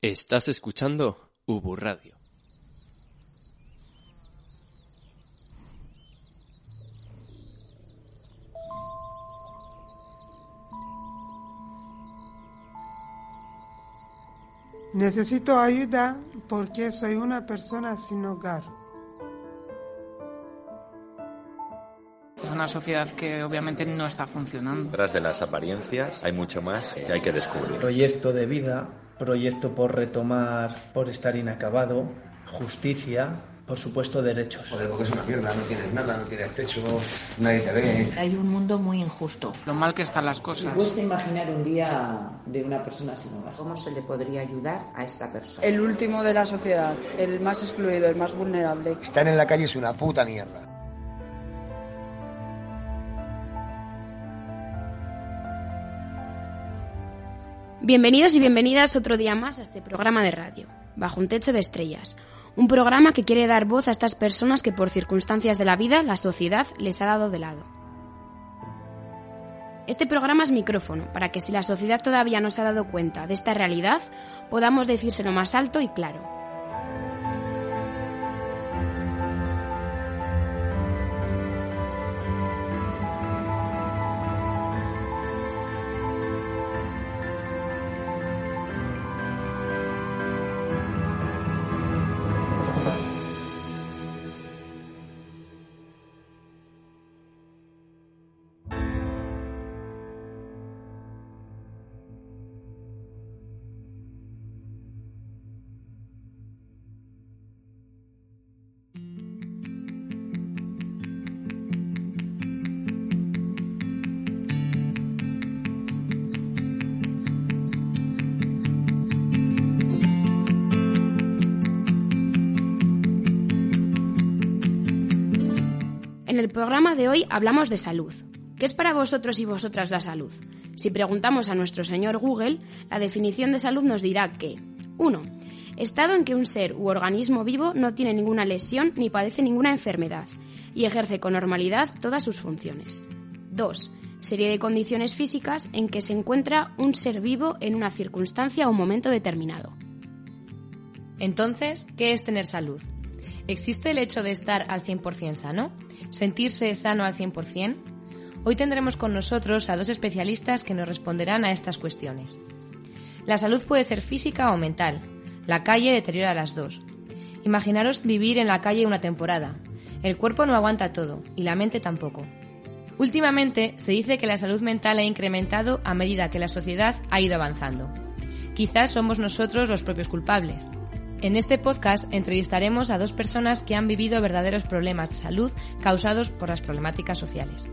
Estás escuchando Ubu Radio. Necesito ayuda porque soy una persona sin hogar. Es una sociedad que obviamente no está funcionando. Tras de las apariencias hay mucho más que hay que descubrir. Proyecto de vida, proyecto por retomar, por estar inacabado, justicia, por supuesto derechos. Joder, porque es una mierda, no tienes nada, no tienes techo, nadie te ve. Hay un mundo muy injusto. Lo mal que están las cosas. Cuesta imaginar un día de una persona sin hogar. ¿Cómo se le podría ayudar a esta persona? El último de la sociedad, el más excluido, el más vulnerable. Estar en la calle es una puta mierda. Bienvenidos y bienvenidas otro día más a este programa de radio, Bajo un Techo de Estrellas, un programa que quiere dar voz a estas personas que por circunstancias de la vida la sociedad les ha dado de lado. Este programa es micrófono para que si la sociedad todavía no se ha dado cuenta de esta realidad, podamos decírselo más alto y claro. En el programa de hoy hablamos de salud. ¿Qué es para vosotros y vosotras la salud? Si preguntamos a nuestro señor Google, la definición de salud nos dirá que 1. Estado en que un ser u organismo vivo no tiene ninguna lesión ni padece ninguna enfermedad y ejerce con normalidad todas sus funciones. 2. Serie de condiciones físicas en que se encuentra un ser vivo en una circunstancia o momento determinado. Entonces, ¿qué es tener salud? ¿Existe el hecho de estar al 100% sano? ¿Sentirse sano al 100%? Hoy tendremos con nosotros a dos especialistas que nos responderán a estas cuestiones. La salud puede ser física o mental. La calle deteriora las dos. Imaginaros vivir en la calle una temporada. El cuerpo no aguanta todo y la mente tampoco. Últimamente se dice que la salud mental ha incrementado a medida que la sociedad ha ido avanzando. Quizás somos nosotros los propios culpables. En este podcast entrevistaremos a dos personas que han vivido verdaderos problemas de salud causados por las problemáticas sociales.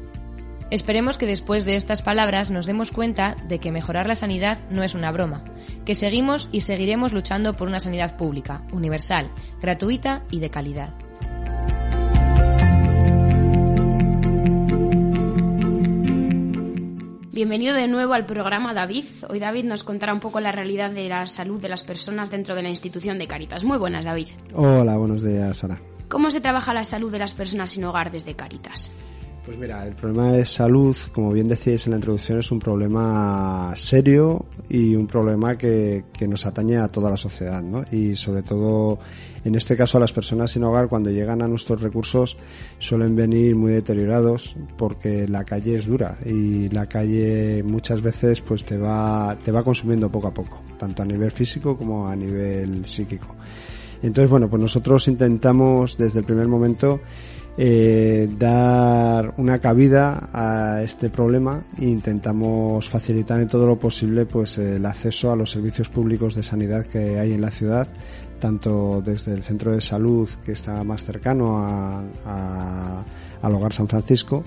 Esperemos que después de estas palabras nos demos cuenta de que mejorar la sanidad no es una broma, que seguimos y seguiremos luchando por una sanidad pública, universal, gratuita y de calidad. Bienvenido de nuevo al programa David. Hoy David nos contará un poco la realidad de la salud de las personas dentro de la institución de Caritas. Muy buenas, David. Hola, buenos días, Sara. ¿Cómo se trabaja la salud de las personas sin hogar desde Caritas? Pues mira, el problema de salud, como bien decíais en la introducción, es un problema serio y un problema que, que, nos atañe a toda la sociedad, ¿no? Y sobre todo, en este caso, a las personas sin hogar, cuando llegan a nuestros recursos, suelen venir muy deteriorados porque la calle es dura y la calle muchas veces pues te va, te va consumiendo poco a poco, tanto a nivel físico como a nivel psíquico. Entonces, bueno, pues nosotros intentamos desde el primer momento eh, dar una cabida a este problema e intentamos facilitar en todo lo posible pues el acceso a los servicios públicos de sanidad que hay en la ciudad tanto desde el centro de salud que está más cercano a, al hogar San Francisco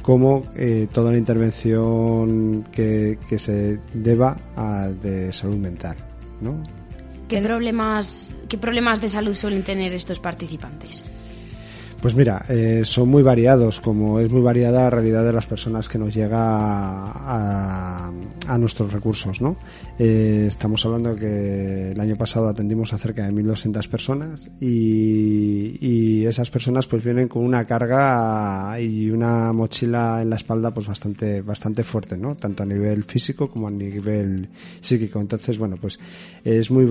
como eh, toda la intervención que, que se deba a, de salud mental. ¿Qué problemas, ¿Qué problemas de salud suelen tener estos participantes? Pues mira, eh, son muy variados, como es muy variada la realidad de las personas que nos llega a, a nuestros recursos, ¿no? Eh, estamos hablando que el año pasado atendimos a cerca de 1.200 personas y, esas personas pues vienen con una carga y una mochila en la espalda pues bastante, bastante fuerte, ¿no? Tanto a nivel físico como a nivel psíquico. Entonces, bueno, pues es muy,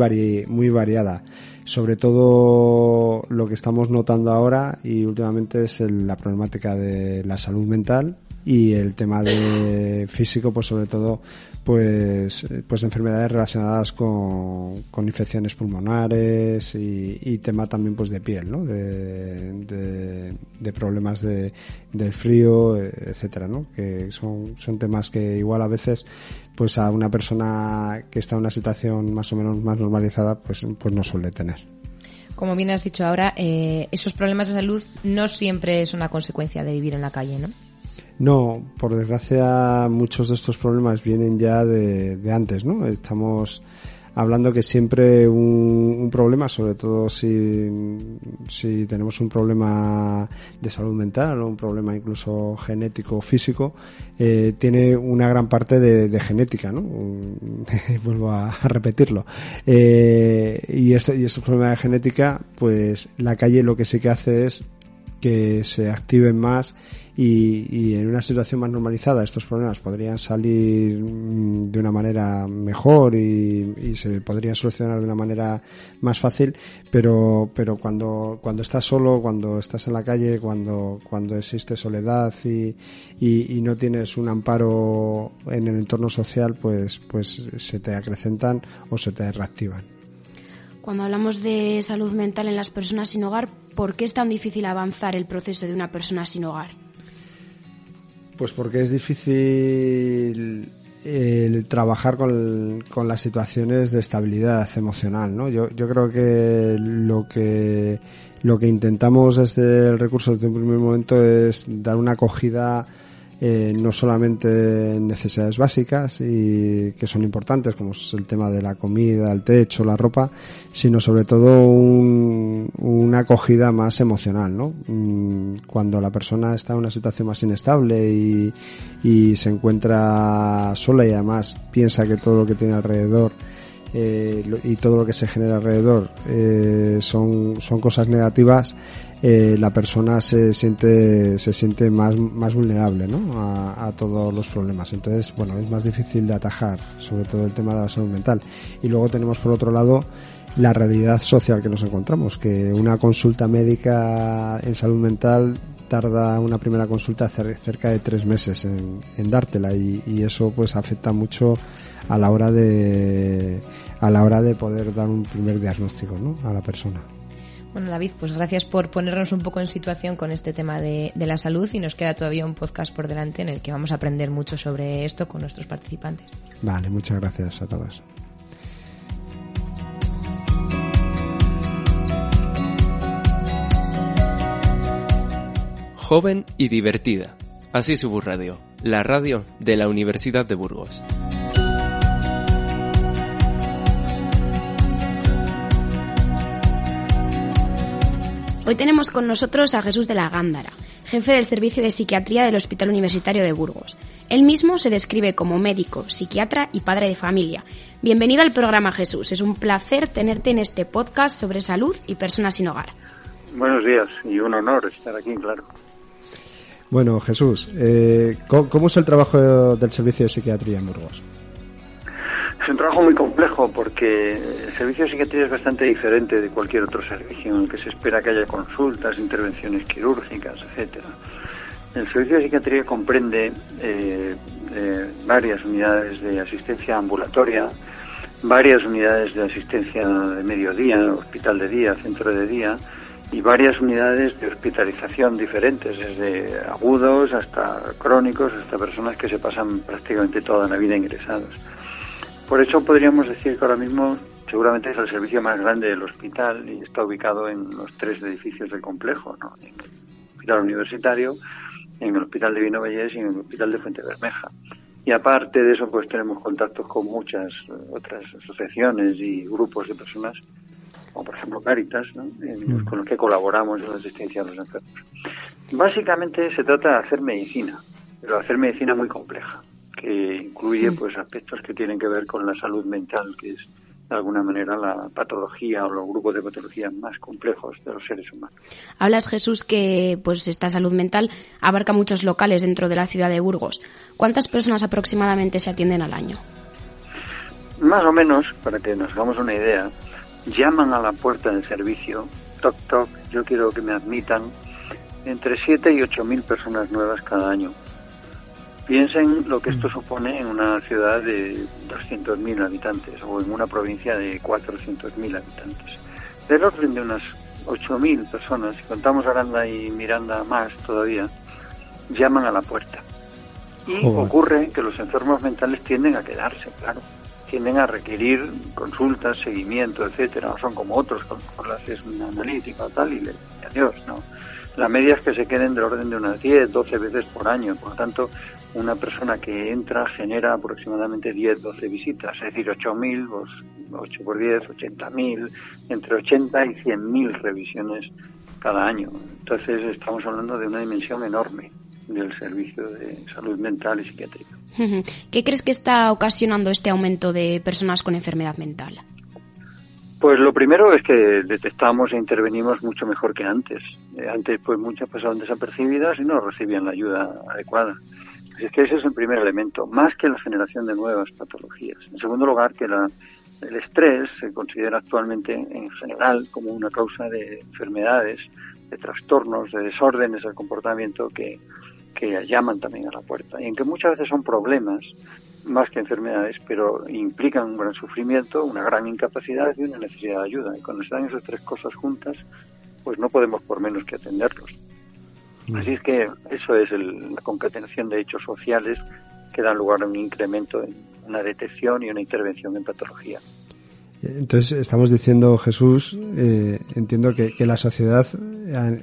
muy variada sobre todo lo que estamos notando ahora y últimamente es el, la problemática de la salud mental y el tema de físico pues sobre todo pues pues enfermedades relacionadas con, con infecciones pulmonares y, tema también pues de piel ¿no? de, de, de problemas de, del frío etcétera ¿no? que son son temas que igual a veces pues a una persona que está en una situación más o menos más normalizada pues pues no suele tener como bien has dicho ahora, eh, esos problemas de salud no siempre es una consecuencia de vivir en la calle, ¿no? No, por desgracia muchos de estos problemas vienen ya de, antes, ¿no? Estamos hablando que siempre un, un, problema, sobre todo si, tenemos un problema de salud mental o un problema incluso genético o físico, eh, tiene una gran parte de, genética, ¿no? Vuelvo a, repetirlo. Eh, y, este, y estos problemas de genética, pues la calle lo que sí que hace es que se activen más y, y, en una situación más normalizada estos problemas podrían salir de una manera mejor y, y, se podrían solucionar de una manera más fácil pero pero cuando cuando estás solo cuando estás en la calle cuando cuando existe soledad y, y, y no tienes un amparo en el entorno social pues pues se te acrecentan o se te reactivan cuando hablamos de salud mental en las personas sin hogar, ¿por qué es tan difícil avanzar el proceso de una persona sin hogar? Pues porque es difícil el trabajar con, con, las situaciones de estabilidad emocional, ¿no? Yo, yo creo que lo que lo que intentamos desde el recurso desde un primer momento es dar una acogida eh, no solamente necesidades básicas y que son importantes como es el tema de la comida, el techo, la ropa, sino sobre todo un, una acogida más emocional, ¿no? Mm, cuando la persona está en una situación más inestable y, se encuentra sola y además piensa que todo lo que tiene alrededor eh, y todo lo que se genera alrededor eh, son, son cosas negativas, eh, la persona se siente se siente más más vulnerable ¿no? a, todos los problemas entonces bueno es más difícil de atajar sobre todo el tema de la salud mental y luego tenemos por otro lado la realidad social que nos encontramos que una consulta médica en salud mental tarda una primera consulta cerca de tres meses en, en dártela y eso pues afecta mucho a la hora de a la hora de poder dar un primer diagnóstico ¿no? a la persona. Bueno, David, pues gracias por ponernos un poco en situación con este tema de, de, la salud y nos queda todavía un podcast por delante en el que vamos a aprender mucho sobre esto con nuestros participantes. Vale, muchas gracias a todos. Joven y divertida. Así su radio, la radio de la Universidad de Burgos. Hoy tenemos con nosotros a Jesús de la Gándara, jefe del Servicio de Psiquiatría del Hospital Universitario de Burgos. Él mismo se describe como médico, psiquiatra y padre de familia. Bienvenido al programa Jesús. Es un placer tenerte en este podcast sobre salud y personas sin hogar. Buenos días y un honor estar aquí, claro. Bueno, Jesús, eh, ¿cómo es el trabajo del Servicio de Psiquiatría en Burgos? Es un trabajo muy complejo porque el servicio de psiquiatría es bastante diferente de cualquier otro servicio en el que se espera que haya consultas, intervenciones quirúrgicas, etcétera. El servicio de psiquiatría comprende eh, eh, varias unidades de asistencia ambulatoria, varias unidades de asistencia de mediodía, hospital de día, centro de día, y varias unidades de hospitalización diferentes, desde agudos hasta crónicos, hasta personas que se pasan prácticamente toda la vida ingresados. Por eso podríamos decir que ahora mismo seguramente es el servicio más grande del hospital y está ubicado en los tres edificios del complejo, ¿no? en el hospital universitario, en el hospital de Vino Vallés y en el hospital de Fuente Bermeja. Y aparte de eso, pues tenemos contactos con muchas otras asociaciones y grupos de personas, como por ejemplo Caritas, con los que colaboramos en la asistencia a los enfermos. Básicamente se trata de hacer medicina, pero hacer medicina muy compleja, que incluye pues aspectos que tienen que ver con la salud mental, que es de alguna manera la patología o los grupos de patología más complejos de los seres humanos. Hablas, Jesús, que pues esta salud mental abarca muchos locales dentro de la ciudad de Burgos. ¿Cuántas personas aproximadamente se atienden al año? Más o menos, para que nos hagamos una idea, llaman a la puerta del servicio, toc toc, yo quiero que me admitan, entre 7 y 8 mil personas nuevas cada año. Piensen lo que esto mm. supone en una ciudad de 200.000 habitantes o en una provincia de 400.000 habitantes. Del orden de unas 8.000 personas, si contamos Aranda y Miranda más todavía, llaman a la puerta. Y ocurre que los enfermos mentales tienden a quedarse, claro. Tienden a requerir consultas, seguimiento, etcétera. No son como otros, con una analítica o tal, y, le, adiós, ¿no? La media es que se queden del orden de unas 10, 12 veces por año. Por lo tanto, una persona que entra genera aproximadamente 10, 12 visitas, es decir, 8.000, pues, 8 por 10, 80.000, entre 80 y 100.000 revisiones cada año. Entonces estamos hablando de una dimensión enorme del servicio de salud mental y psiquiátrica. ¿Qué crees que está ocasionando este aumento de personas con enfermedad mental? Pues lo primero es que detectamos e intervenimos mucho mejor que antes. Eh, antes pues muchas pasaban desapercibidas y no recibían la ayuda adecuada. Es que ese es el primer elemento, más que la generación de nuevas patologías. En segundo lugar, que el estrés se considera actualmente en general como una causa de enfermedades, de trastornos, de desórdenes del comportamiento que, que llaman también a la puerta. Y en que muchas veces son problemas más que enfermedades, pero implican un gran sufrimiento, una gran incapacidad y una necesidad de ayuda. Y cuando se dan esas tres cosas juntas, pues no podemos por menos que atenderlos. Mm. Así es que eso es la concatenación de hechos sociales que dan lugar a un incremento en una detección y una intervención en patología. Entonces, estamos diciendo, Jesús, eh, entiendo que, la sociedad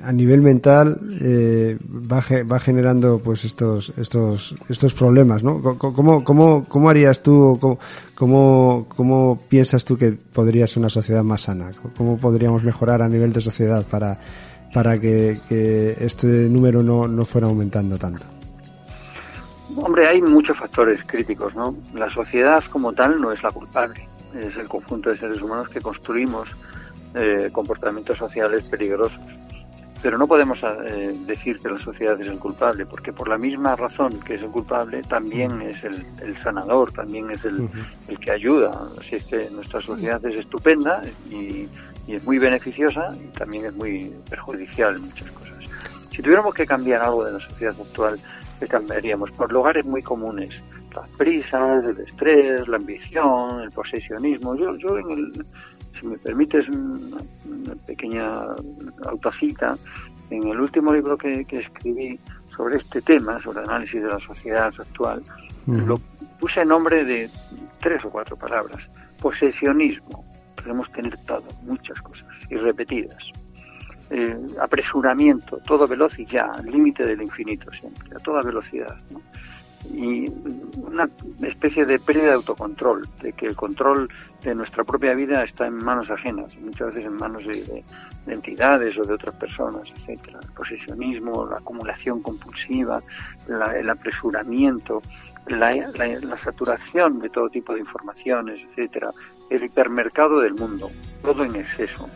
a, nivel mental eh, va, va, generando pues estos estos estos problemas, ¿no? ¿Cómo, cómo, cómo harías tú, cómo, cómo, piensas tú que podría ser una sociedad más sana? ¿Cómo podríamos mejorar a nivel de sociedad para, para que, este número no, no fuera aumentando tanto? Hombre, hay muchos factores críticos, ¿no? La sociedad como tal no es la culpable es el conjunto de seres humanos que construimos eh, comportamientos sociales peligrosos. Pero no podemos eh, decir que la sociedad es el culpable, porque por la misma razón que es el culpable, también es el, sanador, también es el, el, que ayuda. Así es que nuestra sociedad es estupenda y, y, es muy beneficiosa y también es muy perjudicial en muchas cosas. Si tuviéramos que cambiar algo de la sociedad actual, ¿qué cambiaríamos? Por lugares muy comunes las prisas, el estrés, la ambición, el posesionismo. Yo, yo en el, si me permites una, pequeña autocita, en el último libro que, escribí sobre este tema, sobre el análisis de la sociedad actual, lo puse en nombre de tres o cuatro palabras. Posesionismo. Podemos tener todo, muchas cosas, y repetidas. Eh, apresuramiento, todo veloz y ya, límite del infinito siempre, a toda velocidad. ¿no? y una especie de pérdida de autocontrol, de que el control de nuestra propia vida está en manos ajenas, muchas veces en manos de, entidades o de otras personas, etcétera. El posesionismo, la acumulación compulsiva, el apresuramiento, la, la, saturación de todo tipo de informaciones, etcétera. El hipermercado del mundo, todo en exceso.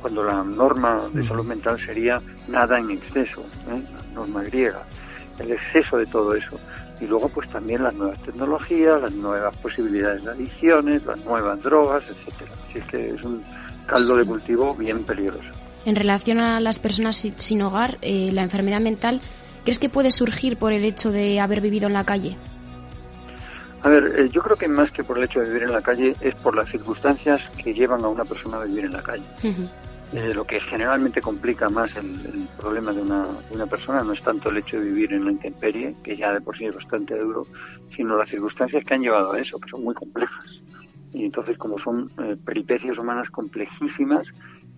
Cuando la norma de salud mental sería nada en exceso, ¿eh? la norma griega el exceso de todo eso. Y luego pues también las nuevas tecnologías, las nuevas posibilidades de adicciones, las nuevas drogas, etcétera. Así que es un caldo de cultivo bien peligroso. En relación a las personas sin hogar, eh, la enfermedad mental, ¿crees que puede surgir por el hecho de haber vivido en la calle? A ver, eh, yo creo que más que por el hecho de vivir en la calle es por las circunstancias que llevan a una persona a vivir en la calle. Eh, lo que generalmente complica más el, problema de una, una, persona no es tanto el hecho de vivir en la intemperie, que ya de por sí es bastante duro, sino las circunstancias que han llevado a eso, que son muy complejas. Y entonces, como son eh, peripecias humanas complejísimas,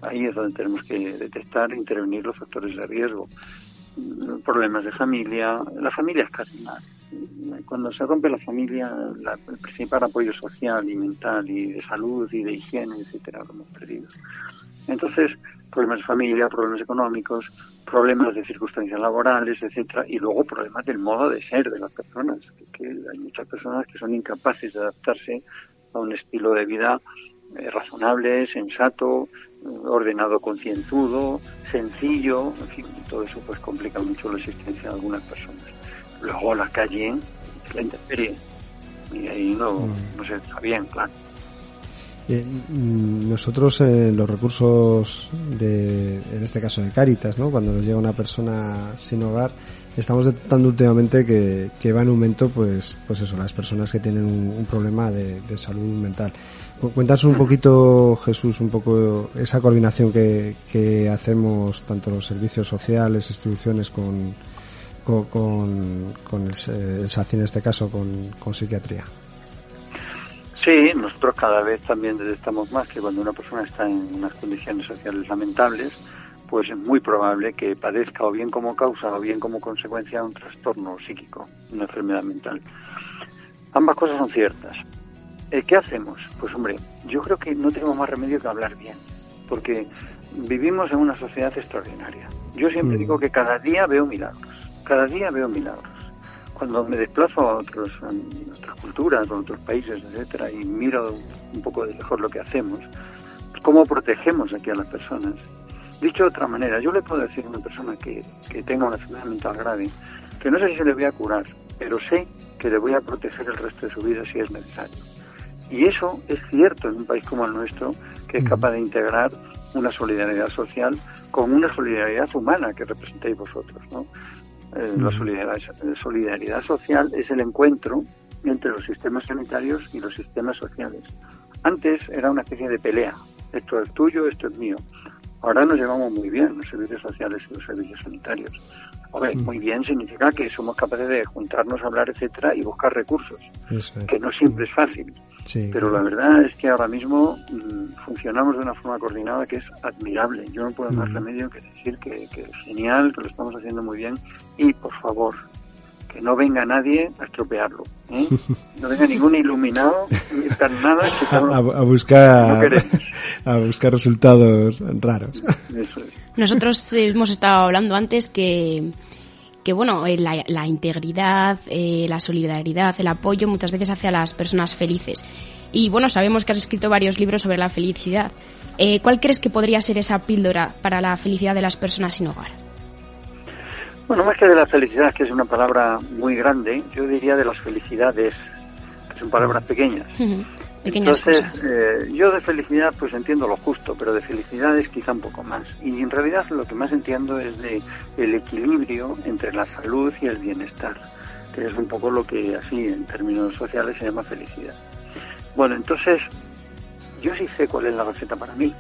ahí es donde tenemos que detectar e intervenir los factores de riesgo. Problemas de familia, la familia es casi nada cuando se rompe la familia, la, el principal apoyo social y mental y de salud y de higiene, etcétera, lo hemos perdido. Entonces, problemas de familia, problemas económicos, problemas de circunstancias laborales, etcétera, y luego problemas del modo de ser de las personas, que, hay muchas personas que son incapaces de adaptarse a un estilo de vida eh, razonable, sensato, ordenado, concienzudo, sencillo, en fin, todo eso pues complica mucho la existencia de algunas personas. Luego la calle, la intemperie, y ahí no, Mm. no se está bien, claro. Eh, mm, nosotros en los recursos de, en este caso de Cáritas, ¿no? cuando nos llega una persona sin hogar, estamos detectando últimamente que, que va en aumento, pues, pues eso, las personas que tienen un, un problema de, de salud mental. Cu- Cuéntanos un poquito, Jesús, un poco esa coordinación que, que hacemos tanto los servicios sociales, instituciones con, con, con, con el, se- el SACI en este caso, con, con psiquiatría. Sí, nosotros cada vez también detectamos más que cuando una persona está en unas condiciones sociales lamentables, pues es muy probable que padezca o bien como causa o bien como consecuencia un trastorno psíquico, una enfermedad mental. Ambas cosas son ciertas. Eh, ¿Qué hacemos? Pues hombre, yo creo que no tenemos más remedio que hablar bien, porque vivimos en una sociedad extraordinaria. Yo siempre Mm. digo que cada día veo milagros, cada día veo milagros cuando me desplazo a otros a nuestras culturas, a otros países, etcétera, y miro un poco de lejos lo que hacemos, cómo protegemos aquí a las personas. Dicho de otra manera, yo le puedo decir a una persona que, que tenga una enfermedad mental grave que no sé si se le voy a curar, pero sé que le voy a proteger el resto de su vida si es necesario. Y eso es cierto en un país como el nuestro, que es capaz de integrar una solidaridad social con una solidaridad humana que representáis vosotros, ¿no? Eh, la solidaridad, solidaridad social es el encuentro entre los sistemas sanitarios y los sistemas sociales. Antes era una especie de pelea. Esto es tuyo, esto es mío. Ahora nos llevamos muy bien los servicios sociales y los servicios sanitarios. Muy bien significa que somos capaces de juntarnos, hablar, etcétera, y buscar recursos, que no siempre es fácil. Sí, Pero la verdad es que ahora mismo mm, funcionamos de una forma coordinada que es admirable. Yo no puedo más Mm. remedio que decir que, que es genial, que lo estamos haciendo muy bien y por favor, que no venga nadie a estropearlo. ¿eh? No venga ningún iluminado, ni tan nada que a, no buscar a buscar resultados raros. Eso es. Nosotros hemos estado hablando antes que, que bueno, eh, la, la integridad, eh, la solidaridad, el apoyo muchas veces hace a las personas felices. Y bueno, sabemos que has escrito varios libros sobre la felicidad. Eh, ¿Cuál crees que podría ser esa píldora para la felicidad de las personas sin hogar? Bueno, más que de la felicidad, que es una palabra muy grande, yo diría de las felicidades, que son palabras pequeñas. Pequeñas Entonces, cosas. eh, yo de felicidad pues entiendo lo justo, pero de felicidad es quizá un poco más. Y en realidad lo que más entiendo es de el equilibrio entre la salud y el bienestar, que es un poco lo que así en términos sociales se llama felicidad. Bueno, entonces yo sí sé cuál es la receta para mí.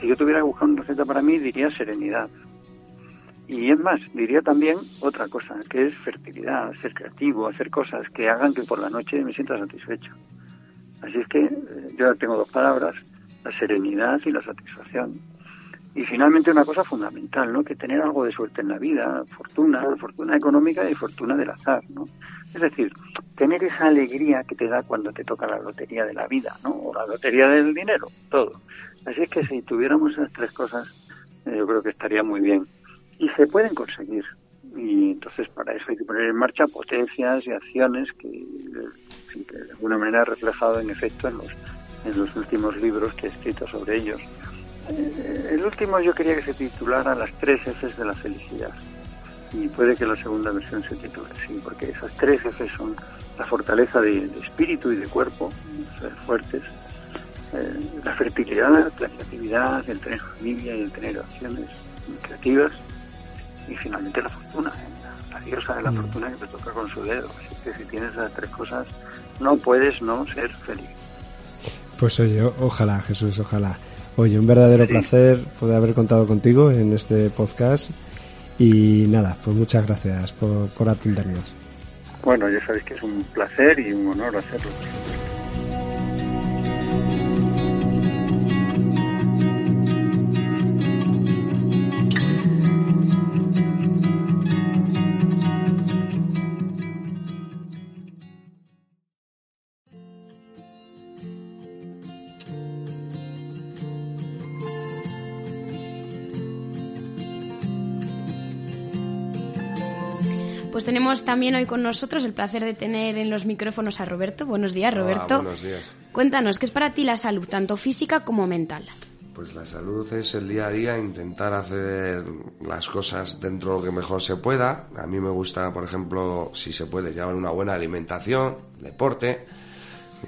Si yo tuviera que buscar una receta para mí diría serenidad. Y es más, diría también otra cosa, que es fertilidad, ser creativo, hacer cosas que hagan que por la noche me sienta satisfecho. Así es que eh, yo tengo dos palabras, la serenidad y la satisfacción. Y finalmente una cosa fundamental, ¿no? Que tener algo de suerte en la vida, fortuna, fortuna económica y fortuna del azar, ¿no? Es decir, tener esa alegría que te da cuando te toca la lotería de la vida, ¿no? O la lotería del dinero, todo. Así es que si tuviéramos esas tres cosas, eh, yo creo que estaría muy bien. Y se pueden conseguir. Y entonces para eso hay que poner en marcha potencias y acciones que, de alguna manera he reflejado en efecto en los, en los últimos libros que he escrito sobre ellos. Eh, el último yo quería que se titulara Las tres Fs de la felicidad. Y puede que la segunda versión se titule así, porque esas tres Fs son la fortaleza de, de espíritu y de cuerpo, ser fuertes, eh, la fertilidad, la creatividad, el tener familia y el tener acciones creativas, y finalmente la fortuna, la diosa de la Mm. fortuna que te toca con su dedo. Así que si tienes esas tres cosas, no puedes no ser feliz. Pues oye, ojalá, Jesús, ojalá. Oye, un verdadero placer poder haber contado contigo en este podcast. Y nada, pues muchas gracias por, por atendernos. Bueno, ya sabéis que es un placer y un honor hacerlo. Tenemos también hoy con nosotros el placer de tener en los micrófonos a Roberto. Buenos días, Roberto. buenos días. Cuéntanos, ¿qué es para ti la salud, tanto física como mental? Pues la salud es el día a día intentar hacer las cosas dentro de lo que mejor se pueda. A mí me gusta, por ejemplo, si se puede, llevar una buena alimentación, deporte.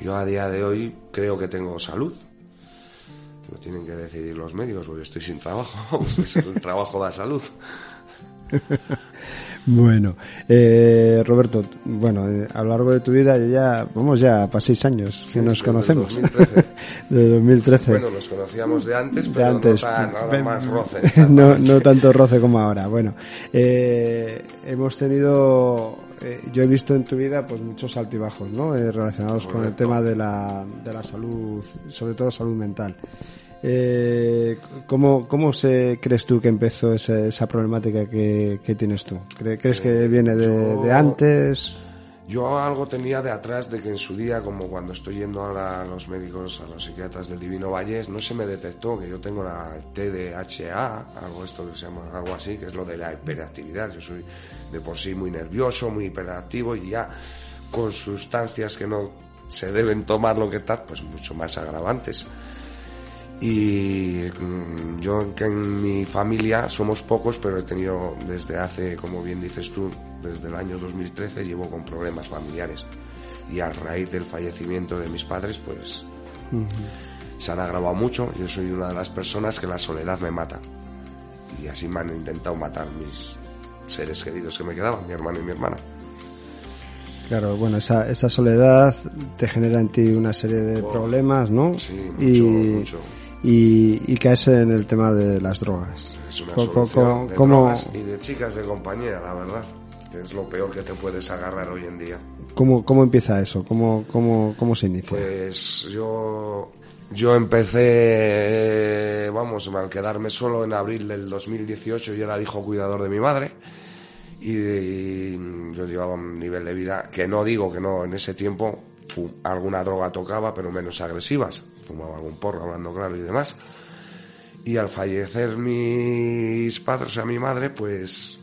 Yo a día de hoy creo que tengo salud. Lo tienen que decidir los médicos porque estoy sin trabajo. Pues el trabajo da salud. Bueno, eh, Roberto, bueno, eh, a lo largo de tu vida ya, vamos ya para seis años que nos conocemos. 2013. de 2013. Bueno, nos conocíamos de antes, pero antes. no tan, nada más roce. no, no tanto roce como ahora. Bueno, eh, hemos tenido, eh, yo he visto en tu vida pues muchos altibajos, ¿no? Eh, relacionados con el tema de la, de la salud, sobre todo salud mental. Eh, ¿cómo, ¿Cómo se, crees tú que empezó esa, esa problemática que, que tienes tú? ¿Cre- ¿Crees que viene de, yo- de antes? Yo algo tenía de atrás de que en su día, como cuando estoy yendo ahora a los médicos, a los psiquiatras del Divino Vallés, no se me detectó que yo tengo la TDHA, algo esto que se llama algo así, que es lo de la hiperactividad. Yo soy de por sí muy nervioso, muy hiperactivo y ya con sustancias que no se deben tomar lo que tal, pues mucho más agravantes. Y mm, yo que en mi familia somos pocos, pero he tenido desde hace, como bien dices tú, desde el año 2013 llevo con problemas familiares. Y a raíz del fallecimiento de mis padres, pues se han agravado mucho. Yo soy una de las personas que la soledad me mata. Y así me han intentado matar mis seres queridos que me quedaban, mi hermano y mi hermana. Claro, bueno, esa, esa soledad te genera en ti una serie de problemas, ¿no? Sí, y, mucho, mucho. Y, y caes en el tema de las drogas. Es una Co- solución de ¿cómo- drogas y de chicas de compañía, la verdad. Que es lo peor que te puedes agarrar hoy en día. ¿Cómo, cómo empieza eso? ¿Cómo, cómo, cómo se inicia? Pues yo, yo empecé, vamos, al quedarme solo en abril del 2018, yo era el hijo cuidador de mi madre y, y yo llevaba un nivel de vida que no digo que no, en ese tiempo alguna droga tocaba, pero menos agresivas, fumaba algún porro, hablando claro y demás. Y al fallecer mis padres, o sea, mi madre, pues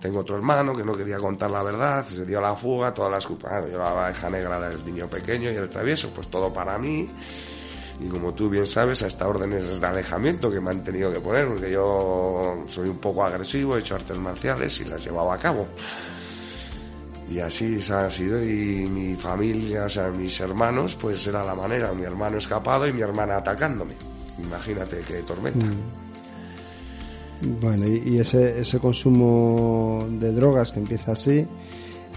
tengo otro hermano que no quería contar la verdad, se dio la fuga, todas las culpas. Yo la abeja negra del niño pequeño y el travieso, pues todo para mí. Y como tú bien sabes, hasta órdenes de alejamiento que me han tenido que poner, porque yo soy un poco agresivo, he hecho artes marciales y las llevaba a cabo. Y así se ha sido, y mi familia, o sea, mis hermanos, pues era la manera, mi hermano escapado y mi hermana atacándome. Imagínate qué tormenta. Mm. Bueno, y, y ese, ese consumo de drogas que empieza así,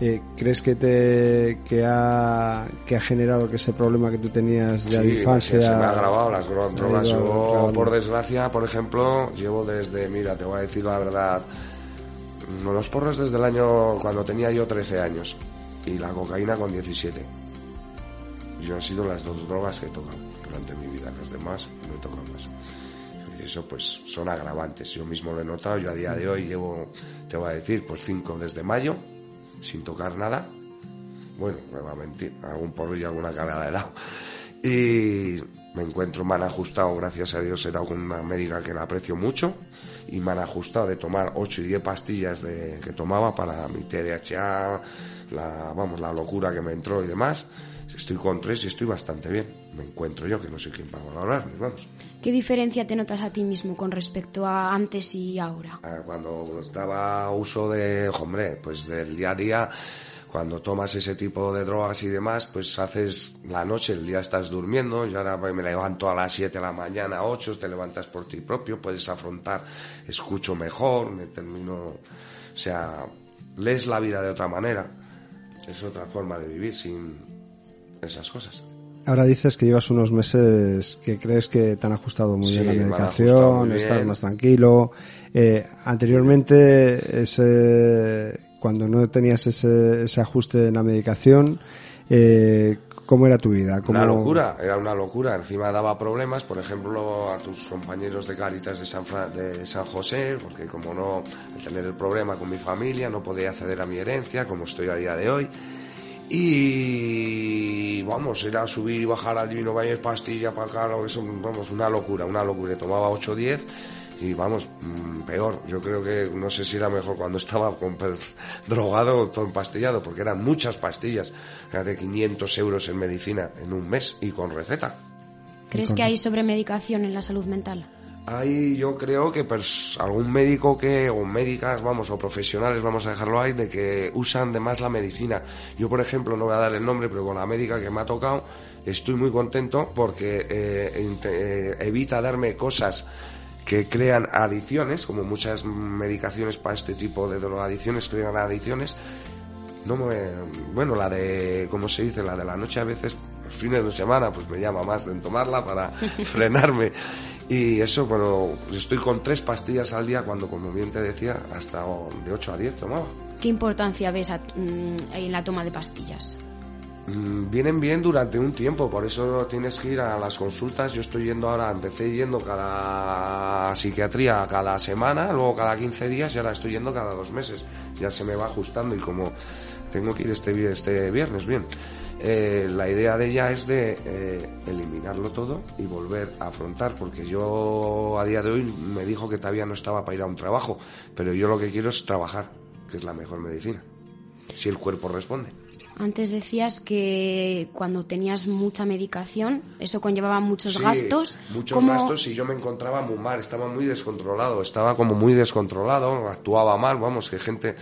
eh, ¿crees que te que ha, que ha generado que ese problema que tú tenías de Sí, infancia se me ha agravado las drogas. Yo, por desgracia, por ejemplo, llevo desde, mira, te voy a decir la verdad, los porros desde el año cuando tenía yo 13 años y la cocaína con 17. Yo han sido las dos drogas que he tocado durante mi vida, las demás no he tocado más. Eso pues son agravantes, yo mismo lo he notado, yo a día de hoy llevo, te voy a decir, pues cinco desde mayo, sin tocar nada. Bueno, me va a mentir, algún porro y alguna cargada he dado. Y me encuentro, han ajustado, gracias a Dios he dado con una médica que la aprecio mucho y me han ajustado de tomar 8 y 10 pastillas de, que tomaba para mi TDHA, la, vamos, la locura que me entró y demás. Estoy con tres y estoy bastante bien. Me encuentro yo, que no sé quién va a valorarme, vamos. ¿Qué diferencia te notas a ti mismo con respecto a antes y ahora? Ah, Cuando daba uso de, hombre, pues del día a día, cuando tomas ese tipo de drogas y demás, pues haces la noche, el día estás durmiendo, yo ahora me levanto a las 7 de la mañana, 8, te levantas por ti propio, puedes afrontar, escucho mejor, me termino, o sea, lees la vida de otra manera, es otra forma de vivir sin esas cosas. Ahora dices que llevas unos meses que crees que te han ajustado muy Sí, bien la medicación, estás más tranquilo. Eh, anteriormente, ese, cuando no tenías ese, ese ajuste en la medicación, eh, ¿cómo era tu vida? ¿Cómo- Una locura, era una locura. Encima daba problemas, por ejemplo, a tus compañeros de Cáritas de San, Fra- de San José, porque como no, al tener el problema con mi familia, no podía acceder a mi herencia, como estoy a día de hoy. Y vamos, era subir y bajar al Divino Valle, pastilla para acá, lo que vamos, una locura, una locura. Tomaba 8 o 10 y vamos, mm, peor. Yo creo que no sé si era mejor cuando estaba con, drogado o todo empastillado, porque eran muchas pastillas, era de 500 euros en medicina en un mes y con receta. ¿Crees que hay sobremedicación en la salud mental? Hay, yo creo que algún médico que, o médicas, vamos, o profesionales, vamos a dejarlo ahí, de que usan de más la medicina. Yo, por ejemplo, no voy a dar el nombre, pero con la médica que me ha tocado, estoy muy contento porque eh, eh, evita darme cosas que crean adicciones, como muchas medicaciones para este tipo de drogadicciones crean adicciones. No me, bueno, la de, ¿cómo se dice? La de la noche a veces, fines de semana, pues me llama más de tomarla para frenarme. Y eso, bueno, estoy con tres pastillas al día cuando, como bien te decía, hasta de 8 a 10 tomaba. ¿Qué importancia ves mm, en la toma de pastillas? Mm, vienen bien durante un tiempo, por eso tienes que ir a las consultas. Yo estoy yendo ahora, empecé yendo cada psiquiatría cada semana, luego cada 15 días y ahora estoy yendo cada dos meses. Ya se me va ajustando y como tengo que ir este, este viernes, bien. Eh, la idea de ella es de eh, eliminarlo todo y volver a afrontar, porque yo a día de hoy me dijo que todavía no estaba para ir a un trabajo, pero yo lo que quiero es trabajar, que es la mejor medicina, si el cuerpo responde. Antes decías que cuando tenías mucha medicación, eso conllevaba muchos gastos. Muchos gastos y yo me encontraba muy mal, estaba muy descontrolado, estaba como muy descontrolado, actuaba mal, vamos, que gente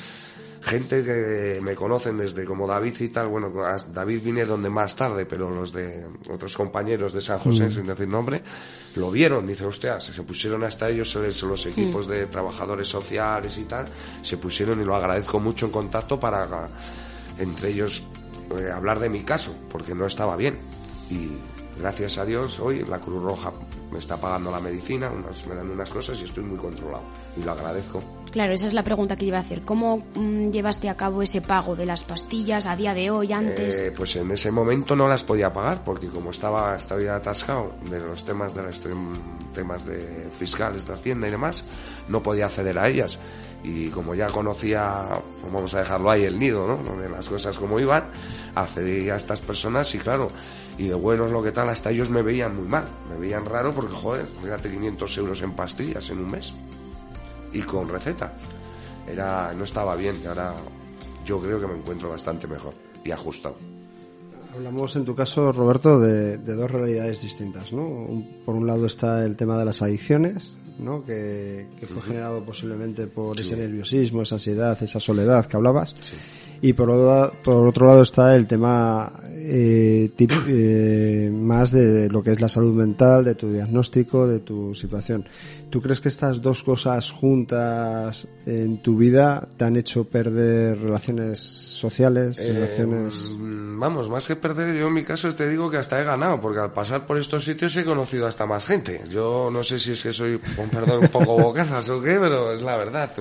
gente que me conocen desde como David y tal, bueno, David vine donde más tarde, pero los de otros compañeros de San José, mm. sin decir nombre, lo vieron, dice, hostia, se, pusieron hasta ellos, los equipos mm. de trabajadores sociales y tal, se pusieron y lo agradezco mucho en contacto para entre ellos eh, hablar de mi caso, porque no estaba bien. Y gracias a Dios hoy la Cruz Roja me está pagando la medicina, unas, me dan unas cosas y estoy muy controlado. Y lo agradezco. Claro, esa es la pregunta que iba a hacer. ¿Cómo mm, llevaste a cabo ese pago de las pastillas a día de hoy, antes? Eh, pues en ese momento no las podía pagar porque como estaba, estaba atascado de los temas de los temas de fiscales de Hacienda y demás, no podía acceder a ellas y como ya conocía, pues vamos a dejarlo ahí, el nido, ¿no? De las cosas como iban, accedí a estas personas y claro, y de buenos lo que tal, hasta ellos me veían muy mal, me veían raro porque, joder, fíjate 500 euros en pastillas en un mes y con receta. Era, no estaba bien y ahora yo creo que me encuentro bastante mejor y ajustado. Hablamos en tu caso, Roberto, de, dos realidades distintas, ¿no? por un lado está el tema de las adicciones, ¿no? Que, fue generado posiblemente por ese nerviosismo, esa ansiedad, esa soledad que hablabas. Y por, por otro lado está el tema eh, eh, más de lo que es la salud mental, de tu diagnóstico, de tu situación. ¿Tú crees que estas dos cosas juntas en tu vida te han hecho perder relaciones sociales, eh, relaciones... Mm, vamos, más que perder, yo en mi caso te digo que hasta he ganado, porque al pasar por estos sitios he conocido hasta más gente. Yo no sé si es que soy, con perdón, un poco bocazas o qué, pero es la verdad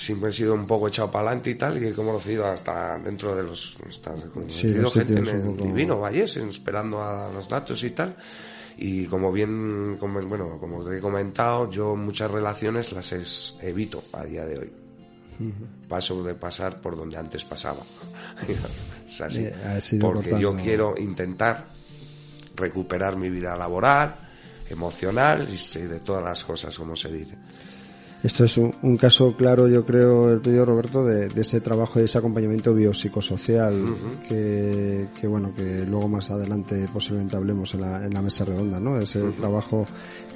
siempre he sido un poco echado para adelante y tal, y he conocido hasta dentro de los... Hasta, conocido gente en el Divino Valles, esperando a los datos y tal. Y como bien, como, bueno, como te he comentado, yo muchas relaciones las evito a día de hoy. Paso de pasar por donde antes pasaba. es así. porque yo quiero intentar recuperar mi vida laboral, emocional y de todas las cosas, como se dice. Esto es un, caso claro, yo creo, el tuyo, Roberto, de, ese trabajo y ese acompañamiento biopsicosocial que, bueno, que luego más adelante posiblemente hablemos en la, en la mesa redonda, ¿no? Ese trabajo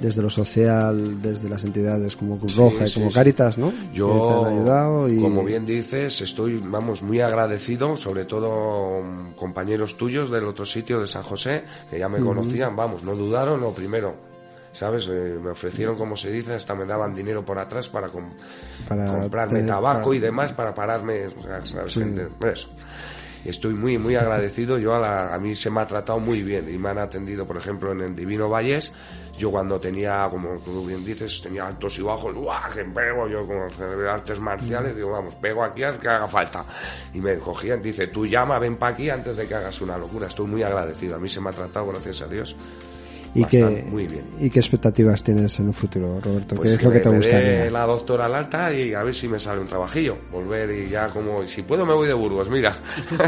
desde lo social, desde las entidades como Cruz Roja y como Caritas, ¿no? Yo, han ayudado y... como bien dices, estoy, vamos, muy agradecido, sobre todo mm, compañeros tuyos del otro sitio de San José, que ya me conocían, vamos, no dudaron, lo primero, ¿sabes? Eh, me ofrecieron, como se dice, hasta me daban dinero por atrás para, comprarme tabaco y demás para pararme, ¿sabes? Eso. Estoy muy, muy agradecido. Yo a, a, mí se me ha tratado muy bien y me han atendido, por ejemplo, en el Divino Valles. Yo cuando tenía, como tú bien dices, tenía altos y bajos, ¡guau! que pego! Yo con artes marciales, digo, vamos, pego aquí a que haga falta. Y me cogían, dice, tú llama, ven para aquí antes de que hagas una locura. Estoy muy agradecido. A mí se me ha tratado, gracias a Dios ¿Y qué, muy bien. ¿Y qué expectativas tienes en un futuro, Roberto? ¿Qué pues es lo que te gustaría? la doctora al alta y a ver si me sale un trabajillo. Volver y ya como, si puedo me voy de Burgos, mira.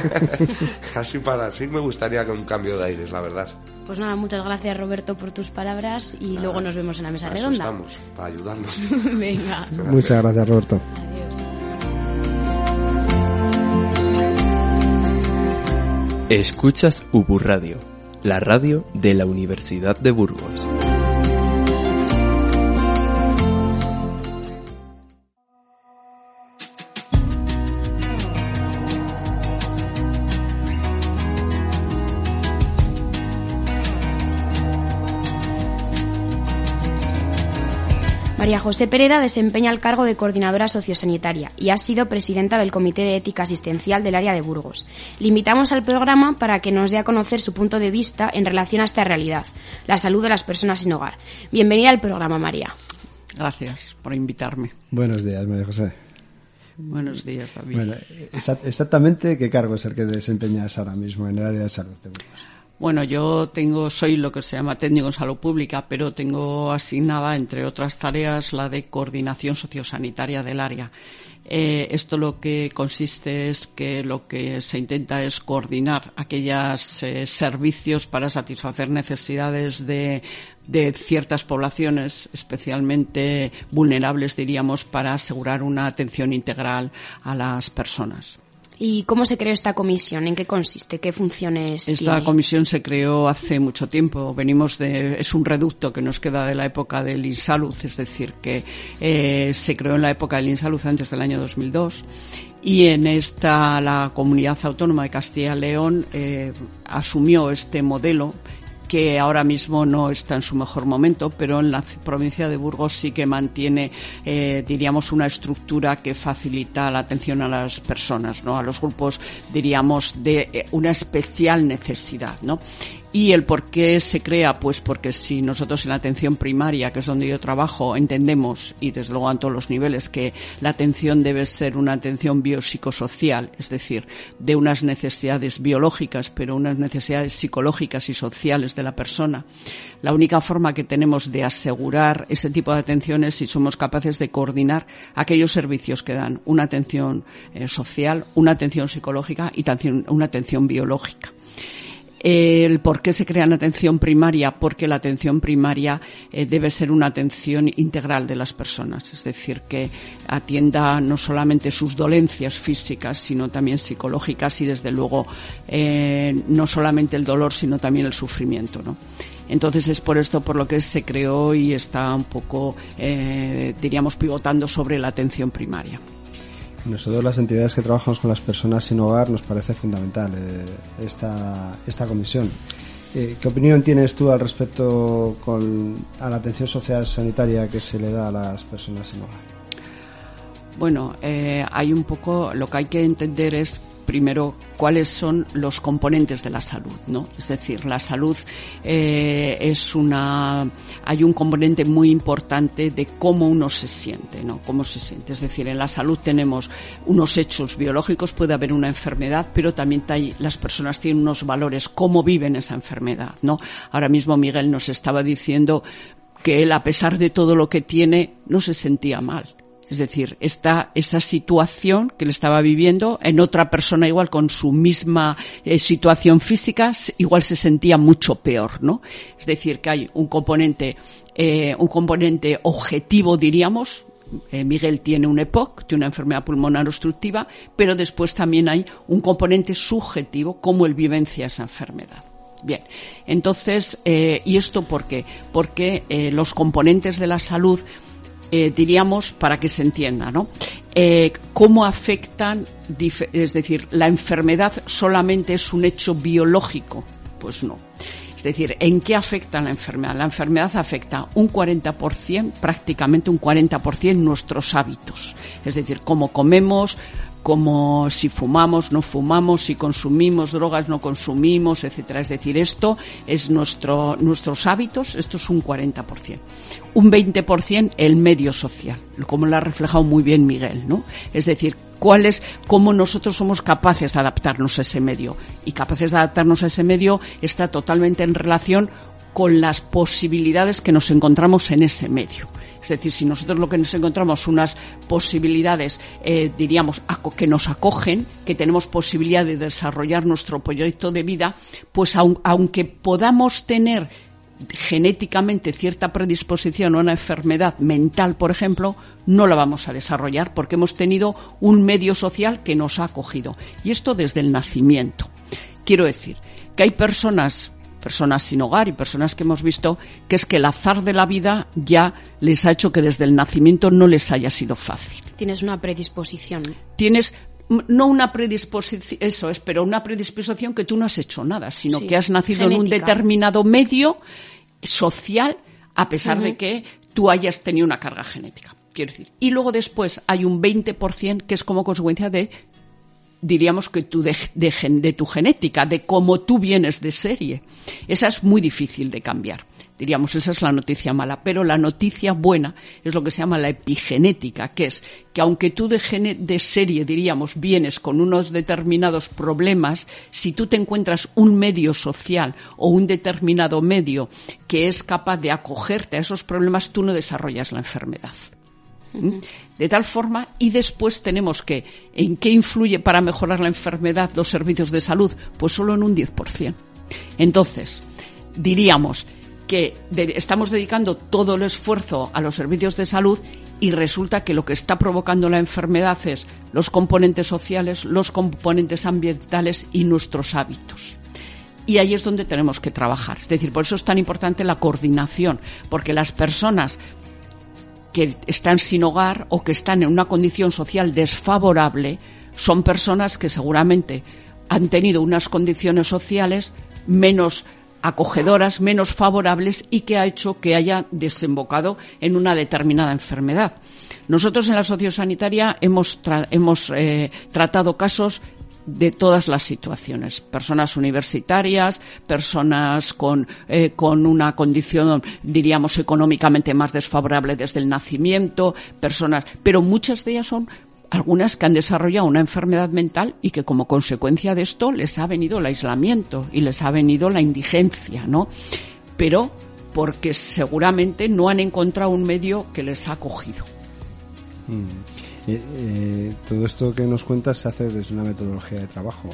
así para, sí me gustaría un cambio de aires, la verdad. Pues nada, muchas gracias Roberto por tus palabras y Nada, luego nos vemos en la mesa redonda. estamos, para ayudarnos. Venga. Muchas gracias, Roberto. Escuchas Ubu Radio, la radio de la Universidad de Burgos. María José Pereda desempeña el cargo de coordinadora sociosanitaria y ha sido presidenta del Comité de Ética Asistencial del área de Burgos. Le invitamos al programa para que nos dé a conocer su punto de vista en relación a esta realidad, la salud de las personas sin hogar. Bienvenida al programa, María. Gracias por invitarme. Buenos días, María José. Buenos días, David. Bueno, exa- exactamente qué cargo es el que desempeñas ahora mismo en el área de salud de Burgos. Bueno, yo tengo, soy lo que se llama técnico en salud pública, pero tengo asignada, entre otras tareas, la de coordinación sociosanitaria del área. Eh, esto lo que consiste es que lo que se intenta es coordinar aquellos eh, servicios para satisfacer necesidades de, de ciertas poblaciones, especialmente vulnerables, diríamos, para asegurar una atención integral a las personas. ¿Y cómo se creó esta comisión? ¿En qué consiste? ¿Qué funciones Esta tiene? comisión se creó hace mucho tiempo. Venimos de, es un reducto que nos queda de la época del Insalud, es decir, que eh, se creó en la época del Insalud antes del año 2002. Y en esta, la comunidad autónoma de Castilla y León eh, asumió este modelo que ahora mismo no está en su mejor momento, pero en la provincia de Burgos sí que mantiene, eh, diríamos, una estructura que facilita la atención a las personas, ¿no? A los grupos, diríamos, de eh, una especial necesidad, ¿no? ¿Y el por qué se crea? Pues porque si nosotros en la atención primaria, que es donde yo trabajo, entendemos, y desde luego a todos los niveles, que la atención debe ser una atención biopsicosocial, es decir, de unas necesidades biológicas, pero unas necesidades psicológicas y sociales de la persona. La única forma que tenemos de asegurar ese tipo de atención es si somos capaces de coordinar aquellos servicios que dan una atención eh, social, una atención psicológica y también una atención biológica. El por qué se crea la atención primaria, porque la atención primaria eh, debe ser una atención integral de las personas, es decir, que atienda no solamente sus dolencias físicas, sino también psicológicas y, desde luego, eh, no solamente el dolor, sino también el sufrimiento, ¿no? Entonces es por esto por lo que se creó y está un poco, eh, diríamos, pivotando sobre la atención primaria. Nosotros las entidades que trabajamos con las personas sin hogar nos parece fundamental eh, esta, esta comisión. Eh, ¿Qué opinión tienes tú al respecto con, a la atención social sanitaria que se le da a las personas sin hogar? Bueno, eh, hay un poco, lo que hay que entender es primero cuáles son los componentes de la salud, ¿no? Es decir, la salud eh, es una, hay un componente muy importante de cómo uno se siente, ¿no? Cómo se siente. Es decir, en la salud tenemos unos hechos biológicos, puede haber una enfermedad, pero también las personas tienen unos valores, cómo viven esa enfermedad, ¿no? Ahora mismo Miguel nos estaba diciendo que él, a pesar de todo lo que tiene, no se sentía mal. Es decir, esta, esa situación que le estaba viviendo en otra persona igual con su misma eh, situación física, igual se sentía mucho peor, ¿no? Es decir, que hay un componente, eh, un componente objetivo, diríamos, eh, Miguel tiene un EPOC, tiene una enfermedad pulmonar obstructiva, pero después también hay un componente subjetivo, cómo él vivencia esa enfermedad. Bien, entonces, eh, ¿y esto por qué? Porque eh, los componentes de la salud eh, diríamos, para que se entienda, ¿no? Eh, ¿Cómo afectan, es decir, la enfermedad solamente es un hecho biológico? Pues no. Es decir, ¿en qué afecta la enfermedad? La enfermedad afecta un 40%, prácticamente un 40% nuestros hábitos. Es decir, cómo comemos, como si fumamos, no fumamos, si consumimos drogas, no consumimos, etcétera. Es decir, esto es nuestro, nuestros hábitos, esto es un 40%. Un 20% el medio social, como lo ha reflejado muy bien Miguel, ¿no? Es decir, cuál es, cómo nosotros somos capaces de adaptarnos a ese medio. Y capaces de adaptarnos a ese medio está totalmente en relación con las posibilidades que nos encontramos en ese medio. Es decir, si nosotros lo que nos encontramos unas posibilidades, eh, diríamos, que nos acogen, que tenemos posibilidad de desarrollar nuestro proyecto de vida, pues aunque podamos tener genéticamente cierta predisposición a una enfermedad mental, por ejemplo, no la vamos a desarrollar porque hemos tenido un medio social que nos ha acogido. Y esto desde el nacimiento. Quiero decir que hay personas personas sin hogar y personas que hemos visto que es que el azar de la vida ya les ha hecho que desde el nacimiento no les haya sido fácil. Tienes una predisposición. Tienes no una predisposición, eso es, pero una predisposición que tú no has hecho nada, sino que has nacido en un determinado medio social a pesar de que tú hayas tenido una carga genética. Quiero decir. Y luego después hay un 20% que es como consecuencia de diríamos que de, de, tu genética, de cómo tú vienes de serie. Esa es muy difícil de cambiar. Diríamos, esa es la noticia mala. Pero la noticia buena es lo que se llama la epigenética, que es que aunque tú de, de serie, diríamos, vienes con unos determinados problemas, si tú te encuentras un medio social o un determinado medio que es capaz de acogerte a esos problemas, tú no desarrollas la enfermedad. De tal forma, y después tenemos que, ¿en qué influye para mejorar la enfermedad los servicios de salud? Pues solo en un 10%. Entonces, diríamos que estamos dedicando todo el esfuerzo a los servicios de salud y resulta que lo que está provocando la enfermedad es los componentes sociales, los componentes ambientales y nuestros hábitos. Y ahí es donde tenemos que trabajar. Es decir, por eso es tan importante la coordinación, porque las personas que están sin hogar o que están en una condición social desfavorable son personas que seguramente han tenido unas condiciones sociales menos acogedoras, menos favorables y que ha hecho que haya desembocado en una determinada enfermedad. Nosotros en la sociosanitaria hemos, hemos eh, tratado casos de todas las situaciones. Personas universitarias, personas con, eh, con una condición, diríamos, económicamente más desfavorable desde el nacimiento, personas, pero muchas de ellas son algunas que han desarrollado una enfermedad mental y que como consecuencia de esto les ha venido el aislamiento y les ha venido la indigencia, ¿no? Pero porque seguramente no han encontrado un medio que les ha acogido. Mm. Eh, todo esto que nos cuentas se hace desde una metodología de trabajo.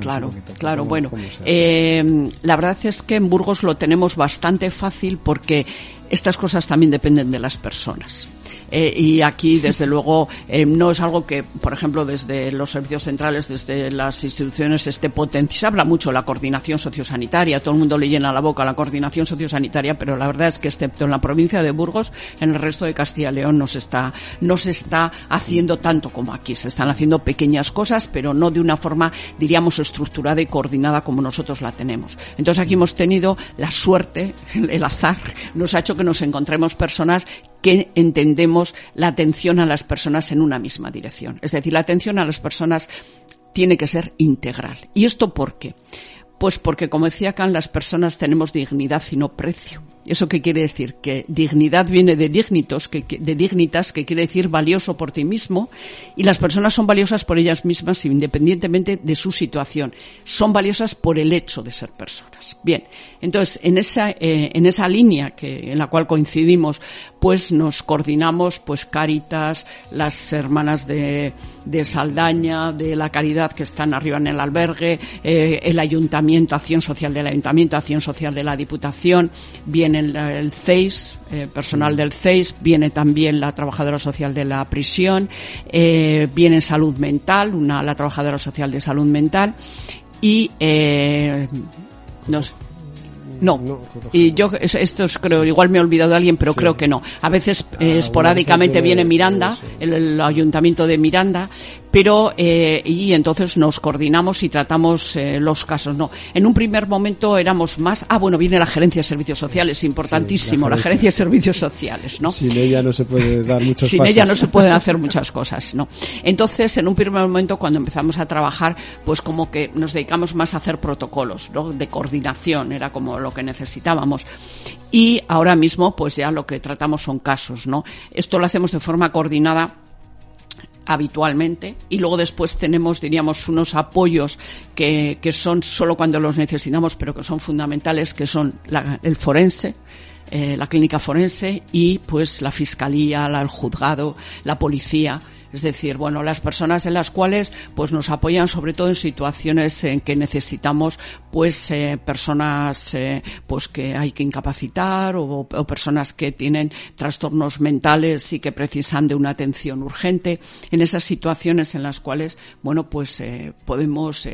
claro, claro. bueno, eh, la verdad es que en Burgos lo tenemos bastante fácil porque estas cosas también dependen de las personas. Eh, y aquí, desde luego, eh, no es algo que, por ejemplo, desde los servicios centrales, desde las instituciones, esté potente. Se habla mucho de la coordinación sociosanitaria, todo el mundo le llena la boca la coordinación sociosanitaria, pero la verdad es que, excepto en la provincia de Burgos, en el resto de Castilla y León no se está, no se está haciendo tanto como aquí. Se están haciendo pequeñas cosas, pero no de una forma, diríamos, estructurada y coordinada como nosotros la tenemos. Entonces aquí hemos tenido la suerte, el azar, nos ha hecho que nos encontremos personas que entendemos la atención a las personas en una misma dirección. Es decir, la atención a las personas tiene que ser integral. ¿Y esto por qué? Pues porque, como decía Kant, las personas tenemos dignidad y no precio. ¿Eso qué quiere decir? Que dignidad viene de dignitos, que, de dignitas, que quiere decir valioso por ti mismo, y las personas son valiosas por ellas mismas independientemente de su situación. Son valiosas por el hecho de ser personas. Bien, entonces, en esa, eh, en esa línea que, en la cual coincidimos, pues nos coordinamos, pues Cáritas, las hermanas de, de Saldaña, de la Caridad que están arriba en el albergue, eh, el Ayuntamiento, Acción Social del Ayuntamiento, Acción Social de la Diputación, viene el, CEIS, eh, personal del CEIS, viene también la trabajadora social de la prisión, eh, viene salud mental, una, la trabajadora social de salud mental y eh, no, no. Y yo, esto es, creo, igual me he olvidado de alguien, pero creo que no. A veces ah, esporádicamente viene Miranda, el, ayuntamiento de Miranda, pero eh, y entonces nos coordinamos y tratamos eh, los casos. No, en un primer momento éramos más. Ah, bueno, viene la gerencia de servicios sociales, importantísimo, la, gerencia. de servicios sociales, ¿no? Sin ella no se puede dar muchas Sin ella no se pueden hacer muchas cosas, ¿no? Entonces, en un primer momento, cuando empezamos a trabajar, pues como que nos dedicamos más a hacer protocolos, ¿no? De coordinación, era como lo que necesitábamos. Y ahora mismo, pues ya lo que tratamos son casos, ¿no? Esto lo hacemos de forma coordinada habitualmente y luego después tenemos, diríamos, unos apoyos que, que son solo cuando los necesitamos, pero que son fundamentales, que son el forense, eh, la clínica forense y pues la fiscalía, la, el juzgado, la policía es decir, bueno, las personas en las cuales pues nos apoyan sobre todo en situaciones en que necesitamos pues eh, personas eh, pues que hay que incapacitar o, personas que tienen trastornos mentales y que precisan de una atención urgente. En esas situaciones en las cuales bueno pues eh, podemos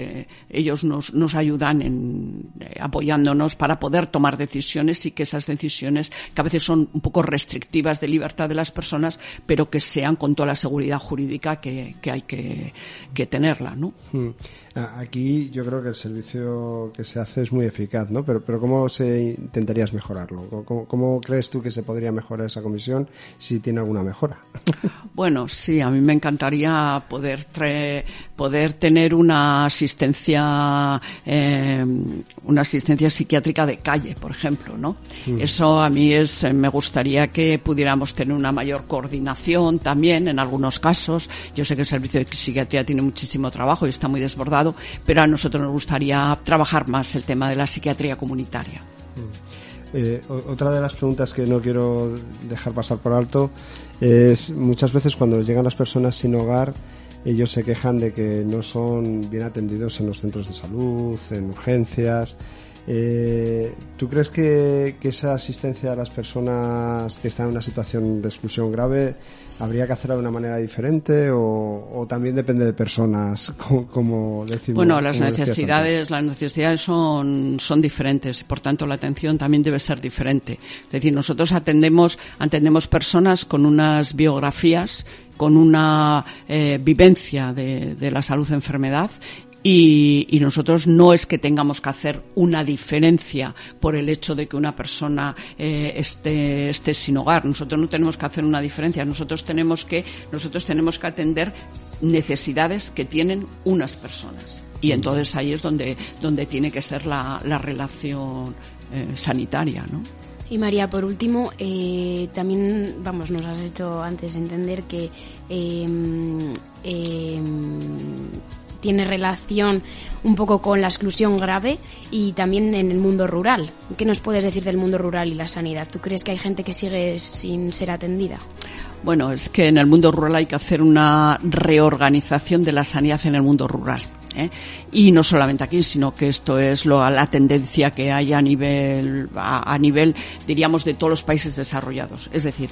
ellos nos, nos ayudan en apoyándonos para poder tomar decisiones y que esas decisiones que a veces son un poco restrictivas de libertad de las personas pero que sean con toda la seguridad que, que hay que, que tenerla, ¿no? Hmm. Aquí yo creo que el servicio que se hace es muy eficaz, ¿no? Pero, pero ¿cómo se intentarías mejorarlo? ¿Cómo, ¿Cómo, crees tú que se podría mejorar esa comisión si tiene alguna mejora? Bueno, sí, a mí me encantaría poder poder tener una asistencia eh, una asistencia psiquiátrica de calle, por ejemplo, ¿no? Hmm. Eso a mí es me gustaría que pudiéramos tener una mayor coordinación también en algunos casos. Yo sé que el servicio de psiquiatría tiene muchísimo trabajo y está muy desbordado pero a nosotros nos gustaría trabajar más el tema de la psiquiatría comunitaria. Mm. Eh, otra de las preguntas que no quiero dejar pasar por alto es muchas veces cuando llegan las personas sin hogar, ellos se quejan de que no son bien atendidos en los centros de salud, en urgencias. Eh, ¿Tú crees que, esa asistencia a las personas que están en una situación de exclusión grave habría que hacerla de una manera diferente o, también depende de personas, como, decimos? Bueno, las necesidades, las necesidades son, son diferentes y por tanto la atención también debe ser diferente. Es decir, nosotros atendemos, atendemos personas con unas biografías con una eh, vivencia de, de la salud-enfermedad y, nosotros no es que tengamos que hacer una diferencia por el hecho de que una persona eh, esté, esté sin hogar. Nosotros no tenemos que hacer una diferencia. Nosotros tenemos que, nosotros tenemos que atender necesidades que tienen unas personas. Y entonces ahí es donde, donde tiene que ser la, la relación eh, sanitaria, ¿no? Y María, por último, eh, también, vamos, nos has hecho antes entender que eh, tiene relación un poco con la exclusión grave y también en el mundo rural. ¿Qué nos puedes decir del mundo rural y la sanidad? ¿Tú crees que hay gente que sigue sin ser atendida? Bueno, es que en el mundo rural hay que hacer una reorganización de la sanidad en el mundo rural. ¿eh? Y no solamente aquí, sino que esto es lo, la tendencia que hay a nivel, a nivel, diríamos, de todos los países desarrollados. Es decir,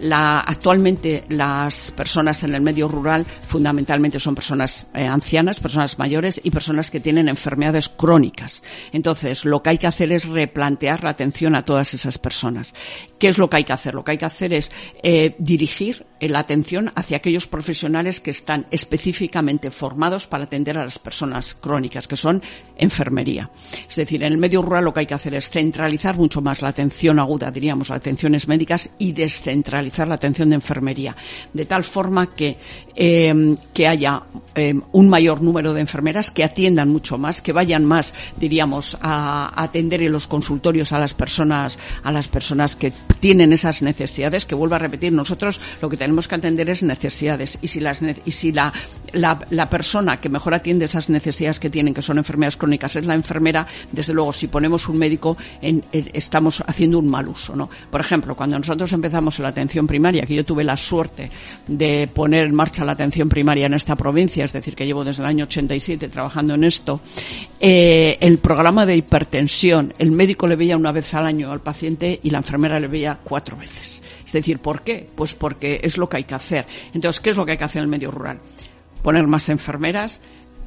la, actualmente las personas en el medio rural fundamentalmente son personas eh, ancianas, personas mayores y personas que tienen enfermedades crónicas. Entonces, lo que hay que hacer es replantear la atención a todas esas personas. ¿Qué es lo que hay que hacer? Lo que hay que hacer es eh, dirigir la atención hacia aquellos profesionales que están específicamente formados para atender a las personas crónicas, que son enfermería. Es decir, en el medio rural lo que hay que hacer es centralizar mucho más la atención aguda, diríamos, las atenciones médicas y descentralizar la atención de enfermería, de tal forma que, eh, que haya eh, un mayor número de enfermeras que atiendan mucho más, que vayan más, diríamos, a, atender en los consultorios a las personas, a las personas que tienen esas necesidades, que vuelvo a repetir, nosotros lo que tenemos que atender es necesidades y si las y si la, la, persona que mejor atiende esas necesidades que tienen, que son enfermedades crónicas, es la enfermera, desde luego si ponemos un médico estamos haciendo un mal uso, ¿no? Por ejemplo, cuando nosotros empezamos la atención primaria, que yo tuve la suerte de poner en marcha la atención primaria en esta provincia, es decir, que llevo desde el año 87 trabajando en esto, eh, el programa de hipertensión, el médico le veía una vez al año al paciente y la enfermera le veía cuatro veces. Es decir, ¿por qué? Pues porque es lo que hay que hacer. Entonces, ¿qué es lo que hay que hacer en el medio rural? Poner más enfermeras,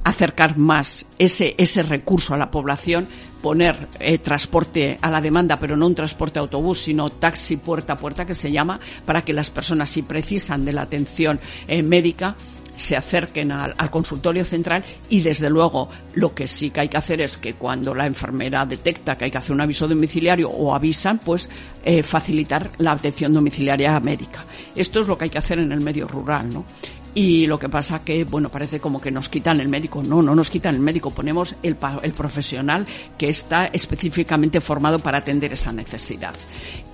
acercar más ese, ese recurso a la población, poner eh, transporte a la demanda, pero no un transporte autobús, sino taxi puerta a puerta, que se llama, para que las personas, si precisan de la atención eh, médica, se acerquen al, consultorio central y desde luego lo que sí que hay que hacer es que cuando la enfermera detecta que hay que hacer un aviso domiciliario o avisan, pues eh, facilitar la atención domiciliaria médica. Esto es lo que hay que hacer en el medio rural, ¿no? Y lo que pasa que, bueno, parece como que nos quitan el médico. No, no nos quitan el médico. Ponemos el, el profesional que está específicamente formado para atender esa necesidad.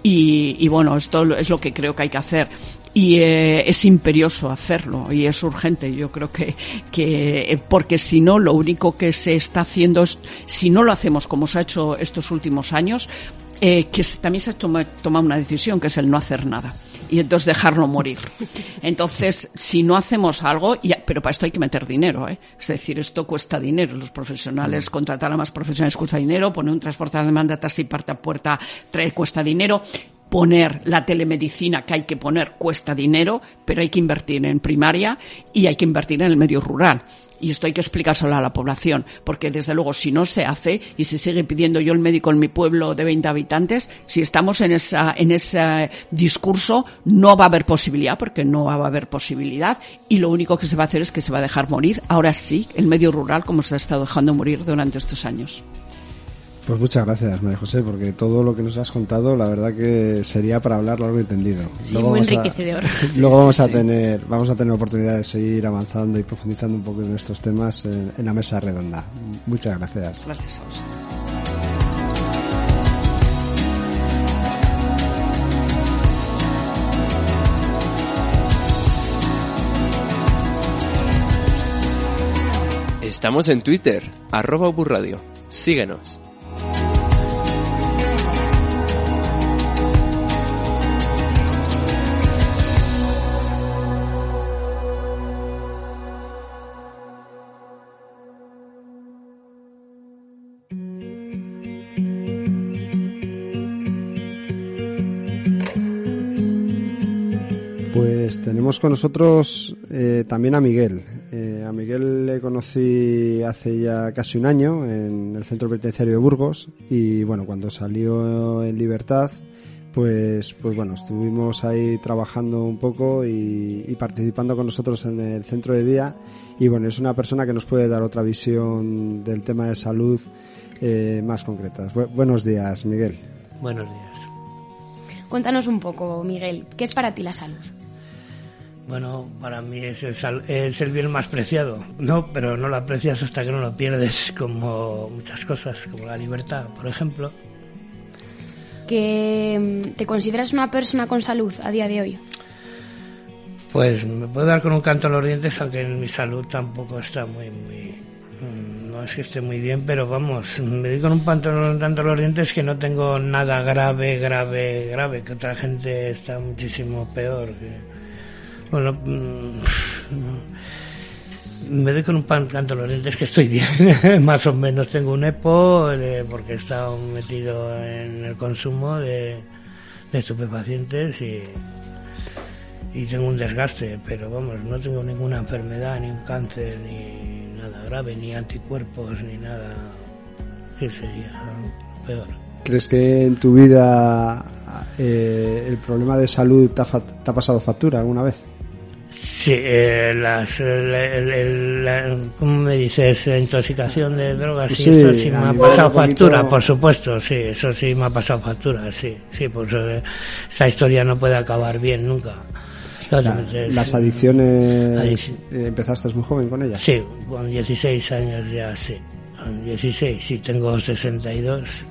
Y, y bueno, esto es lo que creo que hay que hacer y eh, es imperioso hacerlo y es urgente. Yo creo que, que eh, porque si no, lo único que se está haciendo es, si no lo hacemos como se ha hecho estos últimos años, eh, que también se toma, toma una decisión, que es el no hacer nada y entonces dejarlo morir. Entonces, si no hacemos algo, pero para esto hay que meter dinero, ¿eh? es decir, esto cuesta dinero. Los profesionales, contratar a más profesionales cuesta dinero, poner un transporte de demanda así puerta a puerta trae, cuesta dinero poner la telemedicina que hay que poner cuesta dinero, pero hay que invertir en primaria y hay que invertir en el medio rural. Y esto hay que explicárselo a la población, porque desde luego si no se hace y se sigue pidiendo yo el médico en mi pueblo de 20 habitantes, si estamos en, esa, en ese discurso no va a haber posibilidad, porque no va a haber posibilidad, y lo único que se va a hacer es que se va a dejar morir, ahora sí, el medio rural como se ha estado dejando morir durante estos años. Pues muchas gracias, María José, porque todo lo que nos has contado, la verdad que sería para hablar largo y tendido. Sí, luego muy enriquecedor. luego vamos a tener, vamos a tener oportunidad de seguir avanzando y profundizando un poco en estos temas en, en la mesa redonda. Muchas gracias. Gracias a usted. Estamos en Twitter, arroba Burradio. Síguenos. Tenemos con nosotros eh, también a Miguel. Eh, a Miguel le conocí hace ya casi un año en el centro penitenciario de Burgos y bueno, cuando salió en libertad, pues, pues bueno, estuvimos ahí trabajando un poco y, participando con nosotros en el centro de día y bueno, es una persona que nos puede dar otra visión del tema de salud eh, más concreta. buenos días, Miguel. Buenos días. Cuéntanos un poco, Miguel, ¿qué es para ti la salud? Bueno, para mí es el, es el bien más preciado, ¿no? Pero no lo aprecias hasta que no lo pierdes, como muchas cosas, como la libertad, por ejemplo. ¿Que mm, te consideras una persona con salud a día de hoy? Pues me puedo dar con un canto a los dientes, aunque en mi salud tampoco está muy, muy... Mm, no es que esté muy bien, pero vamos, me doy con un pantalón tanto los dientes que no tengo nada grave, grave, grave, que otra gente está muchísimo peor. Que bueno, mm, me doy con un pan canto los dientes que estoy bien, más o menos. Tengo un EPO porque he estado metido en el consumo de, estupefacientes y, y tengo un desgaste, pero vamos, no tengo ninguna enfermedad, ni un cáncer, ni nada grave, ni anticuerpos, ni nada que sería peor. ¿Crees que en tu vida eh, el problema de salud te ha pasado factura alguna vez? Sí, eh, las, ¿cómo me dices? La intoxicación de drogas, sí, eso sí me ha pasado factura, por supuesto, sí, eso sí me ha pasado factura, sí, sí, pues eh, esa historia no puede acabar bien nunca. las adicciones, eh, ¿empezaste muy joven con ellas? Sí, con 16 años ya, sí, con 16, sí, tengo 62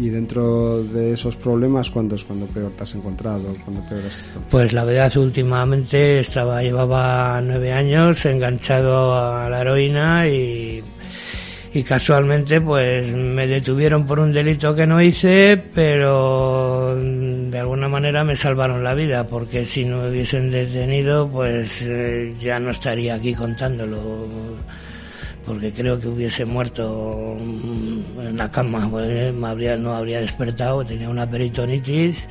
y dentro de esos problemas, ¿cuándo es cuando peor te has encontrado? ¿Cuándo peor has Pues la verdad, últimamente estaba, llevaba nueve años enganchado a la heroína y, y casualmente pues me detuvieron por un delito que no hice, pero de alguna manera me salvaron la vida, porque si no me hubiesen detenido pues eh, ya no estaría aquí contándolo porque creo que hubiese muerto en la cama, pues, me habría, no habría despertado, tenía una peritonitis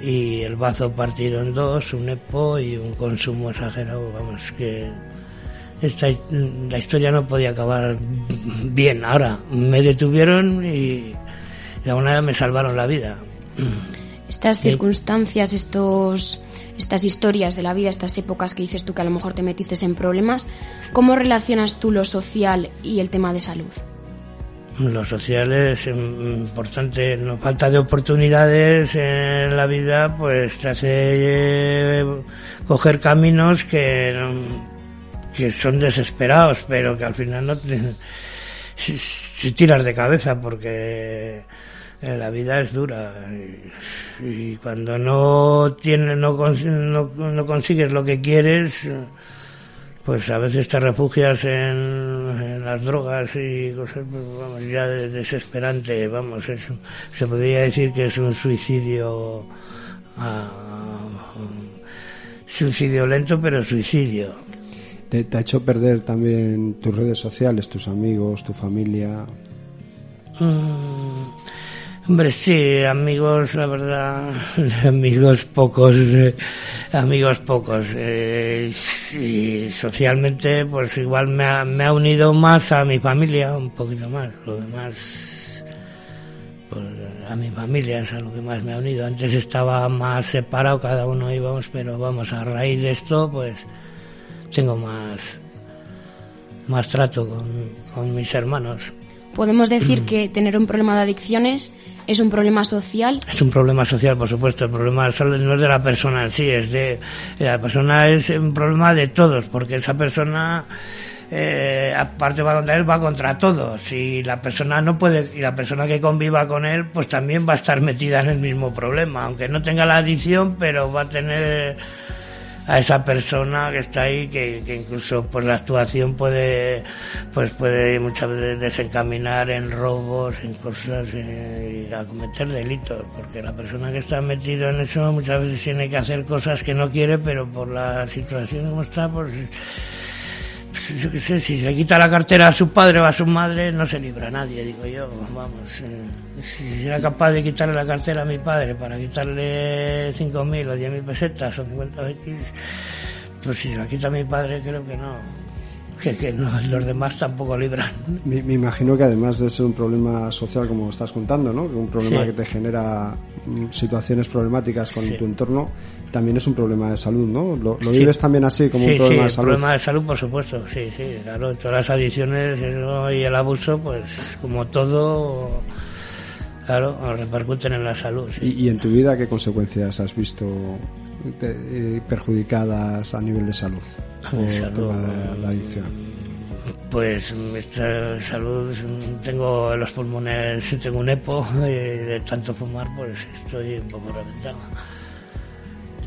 y el bazo partido en dos, un EPO y un consumo exagerado, vamos, que esta, la historia no podía acabar bien. Ahora me detuvieron y de alguna manera me salvaron la vida. Estas circunstancias, estos estas historias de la vida, estas épocas que dices tú que a lo mejor te metiste en problemas, ¿cómo relacionas tú lo social y el tema de salud? Lo social es importante, no falta de oportunidades en la vida, pues te hace eh, coger caminos que, que son desesperados, pero que al final no te, si tiras de cabeza porque la vida es dura y, cuando no, tiene, no, no, no, consigues lo que quieres, pues a veces te refugias en, las drogas y cosas, pues, vamos, ya desesperante, vamos, es, se podría decir que es un suicidio, uh, suicidio lento, pero suicidio. ¿Te, ha hecho perder también tus redes sociales, tus amigos, tu familia? Mm, Hombre, sí, amigos, la verdad, amigos pocos, eh, amigos pocos. Eh, y socialmente, pues igual me ha, me ha unido más a mi familia, un poquito más. Lo demás, pues a mi familia es a lo que más me ha unido. Antes estaba más separado, cada uno íbamos, pero vamos, a raíz de esto, pues tengo más, más trato con, con mis hermanos. Podemos decir que tener un problema de adicciones ¿Es un problema social? Es un problema social, por supuesto. El problema no es de la persona en sí, es de la persona es un problema de todos, porque esa persona eh, aparte va contra él, va contra todos. Y la persona no puede, y la persona que conviva con él, pues también va a estar metida en el mismo problema, aunque no tenga la adicción, pero va a tener a esa persona que está ahí que, que incluso pues la actuación puede pues puede muchas veces desencaminar en robos en cosas eh, y a cometer delitos porque la persona que está metido en eso muchas veces tiene que hacer cosas que no quiere pero por la situación como está pues, yo qué sé, si se quita la cartera a su padre o a su madre, no se libra a nadie, digo yo. Vamos, eh, si era capaz de quitarle la cartera a mi padre para quitarle 5.000 o 10.000 pesetas o 50 X, pues si se la quita a mi padre, creo que no que, los demás tampoco libran. Me, imagino que además de ser un problema social como estás contando, ¿no? un problema que te genera mm, situaciones problemáticas con tu entorno, también es un problema de salud, ¿no? ¿Lo, vives también así como un problema de salud? problema de salud, por supuesto, sí, sí, claro. Todas las adicciones y el abuso, pues como todo, claro, repercuten en la salud. ¿Y, ¿Y en tu vida qué consecuencias has visto eh, perjudicadas a nivel de salud? La adicción? Pues esta salud, tengo los pulmones, tengo un EPO y de tanto fumar pues estoy un poco reventado.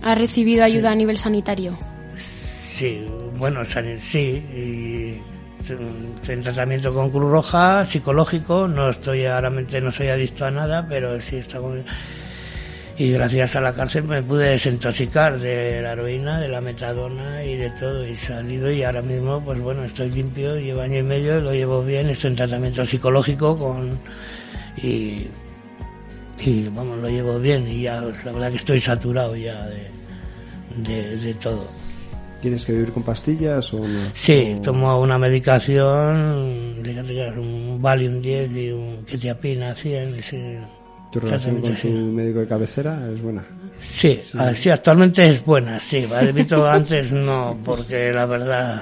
¿Ha recibido ayuda a nivel sanitario? Sí, bueno, sí, y estoy en tratamiento con Cruz Roja, psicológico, no estoy, realmente no soy adicto a nada, pero sí está con y gracias a la cárcel me pude desintoxicar de la heroína, de la metadona y de todo y salido y ahora mismo pues bueno estoy limpio, llevo año y medio, lo llevo bien, estoy en tratamiento psicológico con y, y vamos lo llevo bien y ya la verdad que estoy saturado ya de, de, todo. ¿Tienes que vivir con pastillas o no? Sí, tomo una medicación, un Valium 10 y un Ketiapina 100, y ¿Tu relación con tu médico de cabecera es buena? Sí, sí, actualmente es buena, sí. antes no, porque la verdad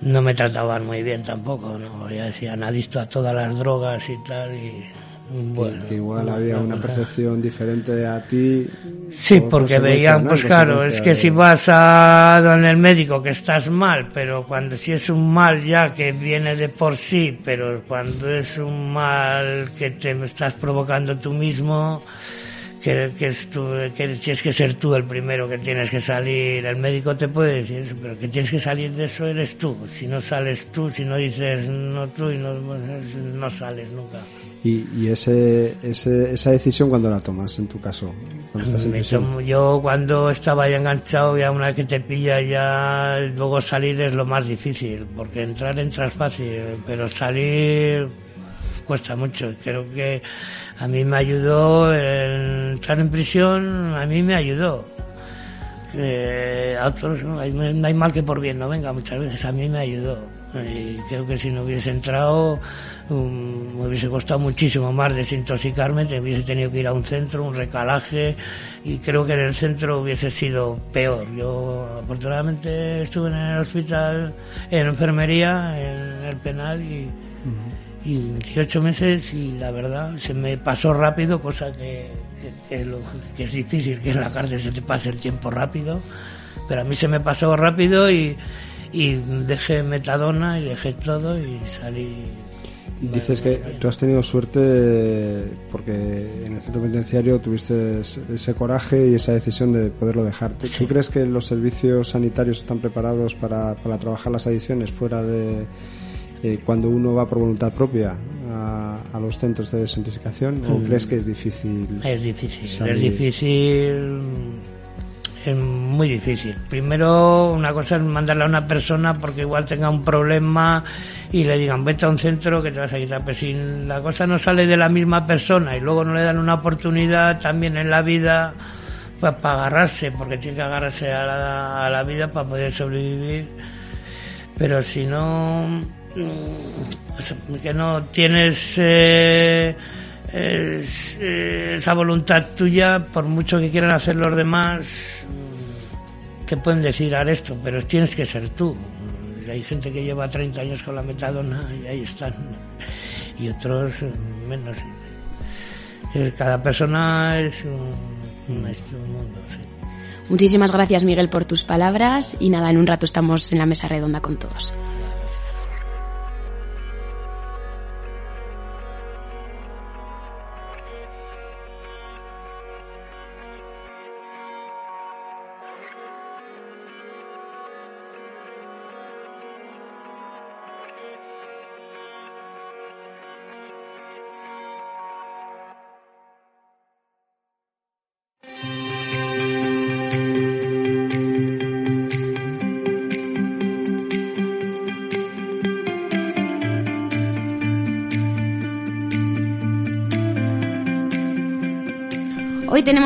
no me trataban muy bien tampoco, ¿no? Ya decían adicto a todas las drogas y tal, y bueno, que, igual había una percepción diferente a ti. Sí, porque veían, pues claro, es que si vas a donde el médico que estás mal, pero cuando si es un mal ya que viene de por sí, pero cuando es un mal que te estás provocando tú mismo, que, que, es tú, que tienes que ser tú el primero que tienes que salir. El médico te puede decir eso, pero que tienes que salir de eso eres tú. Si no sales tú, si no dices no tú, y no, no sales nunca. Y, y ese, ese, esa decisión, cuando la tomas en tu caso? Cuando estás en yo cuando estaba ya enganchado, ya una vez que te pilla, ya luego salir es lo más difícil, porque entrar entras fácil, pero salir cuesta mucho. Creo que a mí me ayudó entrar en prisión, a mí me ayudó. a otros no hay, no hay mal que por bien no venga muchas veces, a mí me ayudó. Y creo que si no hubiese entrado um, me hubiese costado muchísimo más desintoxicarme, te hubiese tenido que ir a un centro, un recalaje y creo que en el centro hubiese sido peor. Yo afortunadamente estuve en el hospital, en enfermería, en el penal y, y 28 meses y la verdad se me pasó rápido, cosa que, que, que es difícil, que en la cárcel se te pase el tiempo rápido, pero a mí se me pasó rápido y y dejé metadona y dejé todo y salí. Dices que tú has tenido suerte porque en el centro penitenciario tuviste ese coraje y esa decisión de poderlo dejar. ¿Tú, crees que los servicios sanitarios están preparados para, para trabajar las adicciones fuera de eh, cuando uno va por voluntad propia a, a los centros de desintoxicación o Mm. crees que es difícil? Es difícil, salir? es difícil, es muy difícil. Primero, una cosa es mandarle a una persona porque igual tenga un problema y le digan vete a un centro que te vas a quitar. Pero si la cosa no sale de la misma persona y luego no le dan una oportunidad también en la vida, pues para agarrarse, porque tiene que agarrarse a la, a la vida para poder sobrevivir. Pero si no, mm, que no tienes eh, eh, esa voluntad tuya, por mucho que quieran hacer los demás, mm, te pueden decir haz esto, pero tienes que ser tú. Mm, Hay gente que lleva 30 años con la metadona y ahí están. Y otros menos. Eh, Cada persona es un, un- es un mundo. sí. Muchísimas gracias, Miguel, por tus palabras. Y nada, en un rato estamos en la mesa redonda con todos.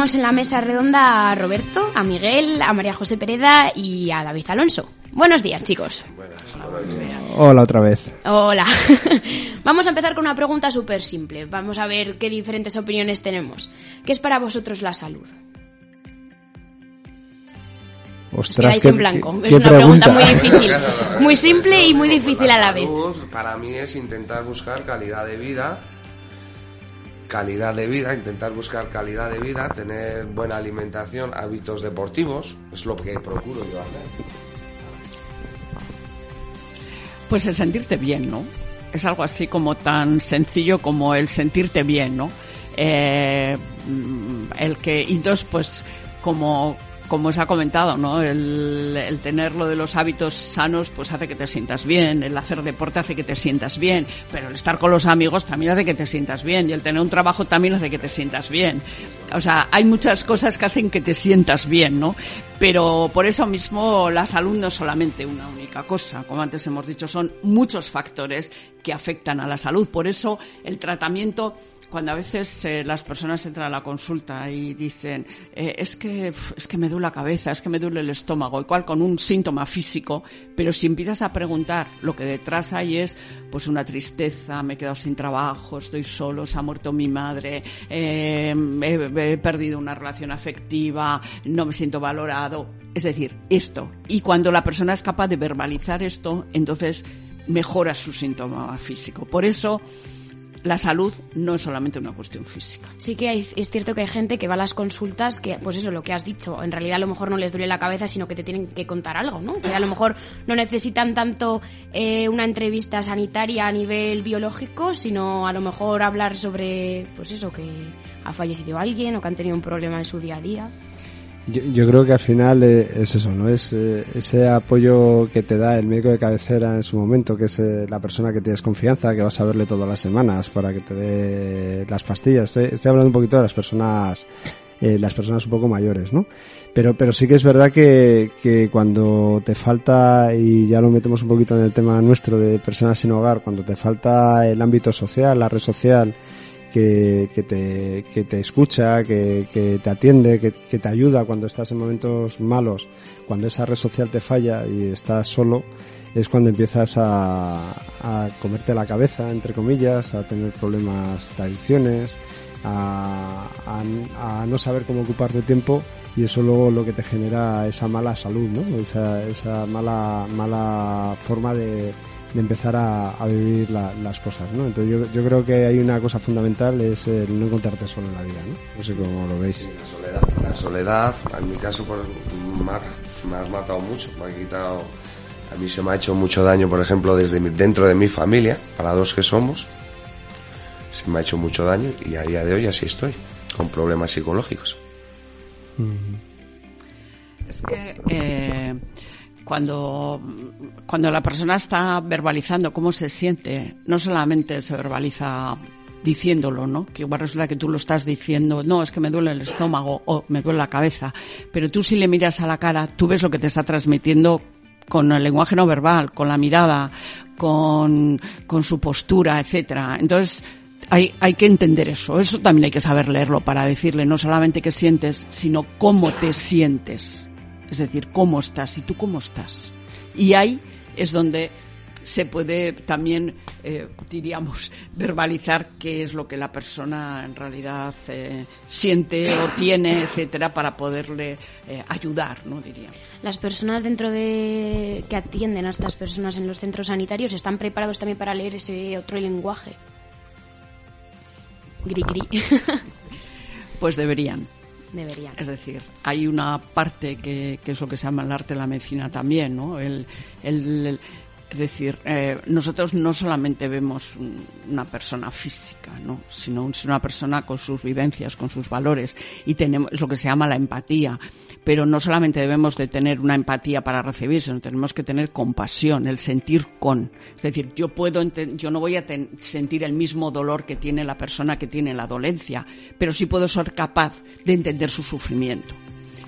Tenemos en la mesa redonda a Roberto, a Miguel, a María José Pereda y a David Alonso. Buenos días, chicos. Hola otra vez. Hola. Vamos a empezar con una pregunta súper simple. Vamos a ver qué diferentes opiniones tenemos. ¿Qué es para vosotros la salud? Os Ostras, qué- en blanco. qué- es una pregunta, muy pregunta. difícil. Muy simple y muy difícil a la vez. Salud, para mí es intentar buscar calidad de vida, calidad de vida, intentar buscar calidad de vida, tener buena alimentación, hábitos deportivos, es lo que procuro yo hacer. Pues el sentirte bien, ¿no? Es algo así como tan sencillo como el sentirte bien, ¿no? Eh, mm, el que, y entonces, pues, como, como os ha comentado, ¿no? El, el tener lo de los hábitos sanos, pues hace que te sientas bien, el hacer deporte hace que te sientas bien, pero el estar con los amigos también hace que te sientas bien, y el tener un trabajo también hace que te sientas bien. O sea, hay muchas cosas que hacen que te sientas bien, ¿no? Pero por eso mismo la salud no es solamente una única cosa, como antes hemos dicho, son muchos factores que afectan a la salud. Por eso el tratamiento cuando a veces eh, las personas entran a la consulta y dicen eh, es que es que me duele la cabeza, es que me duele el estómago, igual con un síntoma físico, pero si empiezas a preguntar lo que detrás hay es pues una tristeza, me he quedado sin trabajo, estoy solo, se ha muerto mi madre, eh, he perdido una relación afectiva, no me siento valorado, es decir, esto. Y cuando la persona es capaz de verbalizar esto, entonces mejora su síntoma físico. Por eso la salud no es solamente una cuestión física. Sí que hay- es cierto que hay gente que va a las consultas que, pues eso, lo que has dicho, en realidad a lo mejor no les duele la cabeza, sino que te tienen que contar algo, ¿no? Que a lo mejor no necesitan tanto eh, una entrevista sanitaria a nivel biológico, sino a lo mejor hablar sobre, pues eso, que ha fallecido alguien o que han tenido un problema en su día a día. Yo, yo creo que al final eh, es eso, ¿no? Es eh, ese apoyo que te da el médico de cabecera en su momento, que es eh, la persona que tienes confianza, que vas a verle todas las semanas para que te dé las pastillas. Estoy, estoy hablando un poquito de las personas, eh, las personas un poco mayores, ¿no? Pero, pero sí que es verdad que, que cuando te falta, y ya lo metemos un poquito en el tema nuestro de personas sin hogar, cuando te falta el ámbito social, la red social, que, que, te, que te escucha, que, que te atiende, que, que te ayuda cuando estás en momentos malos, cuando esa red social te falla y estás solo, es cuando empiezas a, a comerte la cabeza, entre comillas, a tener problemas de adicciones, a, a, no saber cómo ocupar tu tiempo y eso luego lo que te genera esa mala salud, ¿no? Esa, esa mala, mala forma de, de empezar a, a vivir la- las cosas, ¿no? Entonces yo, yo creo que hay una cosa fundamental es el no encontrarte solo en la vida, ¿no? No sé cómo lo veis. La soledad, la soledad, en mi caso, por, me, ha, me has matado mucho, me ha quitado, a mí se me ha hecho mucho daño, por ejemplo, desde mi- dentro de mi familia, para dos que somos, se me ha hecho mucho daño y a día de hoy así estoy, con problemas psicológicos. Es que eh, cuando, cuando la persona está verbalizando cómo se siente, no solamente se verbaliza diciéndolo, ¿no? Que igual resulta que tú lo estás diciendo, no, es que me duele el estómago o me duele la cabeza, pero tú si le miras a la cara, tú ves lo que te está transmitiendo con el lenguaje no verbal, con la mirada, con, con su postura, etcétera. Entonces, hay, hay que entender eso. Eso también hay que saber leerlo para decirle no solamente qué sientes, sino cómo te sientes. Es decir, cómo estás y tú cómo estás. Y ahí es donde se puede también, eh, diríamos, verbalizar qué es lo que la persona en realidad eh, siente o tiene, etcétera, para poderle eh, ayudar, ¿no? Diría. Las personas dentro de que atienden a estas personas en los centros sanitarios están preparados también para leer ese otro lenguaje. Gri gri. pues deberían. Deberían. Es decir, hay una parte que, que, es lo que se llama el arte de la medicina también, ¿no? El, el, el es decir, eh, nosotros no solamente vemos una persona física, ¿no? sino una persona con sus vivencias, con sus valores, y tenemos es lo que se llama la empatía. Pero no solamente debemos de tener una empatía para recibir, sino tenemos que tener compasión, el sentir con. Es decir, yo puedo, yo no voy a sentir el mismo dolor que tiene la persona que tiene la dolencia, pero sí puedo ser capaz de entender su sufrimiento.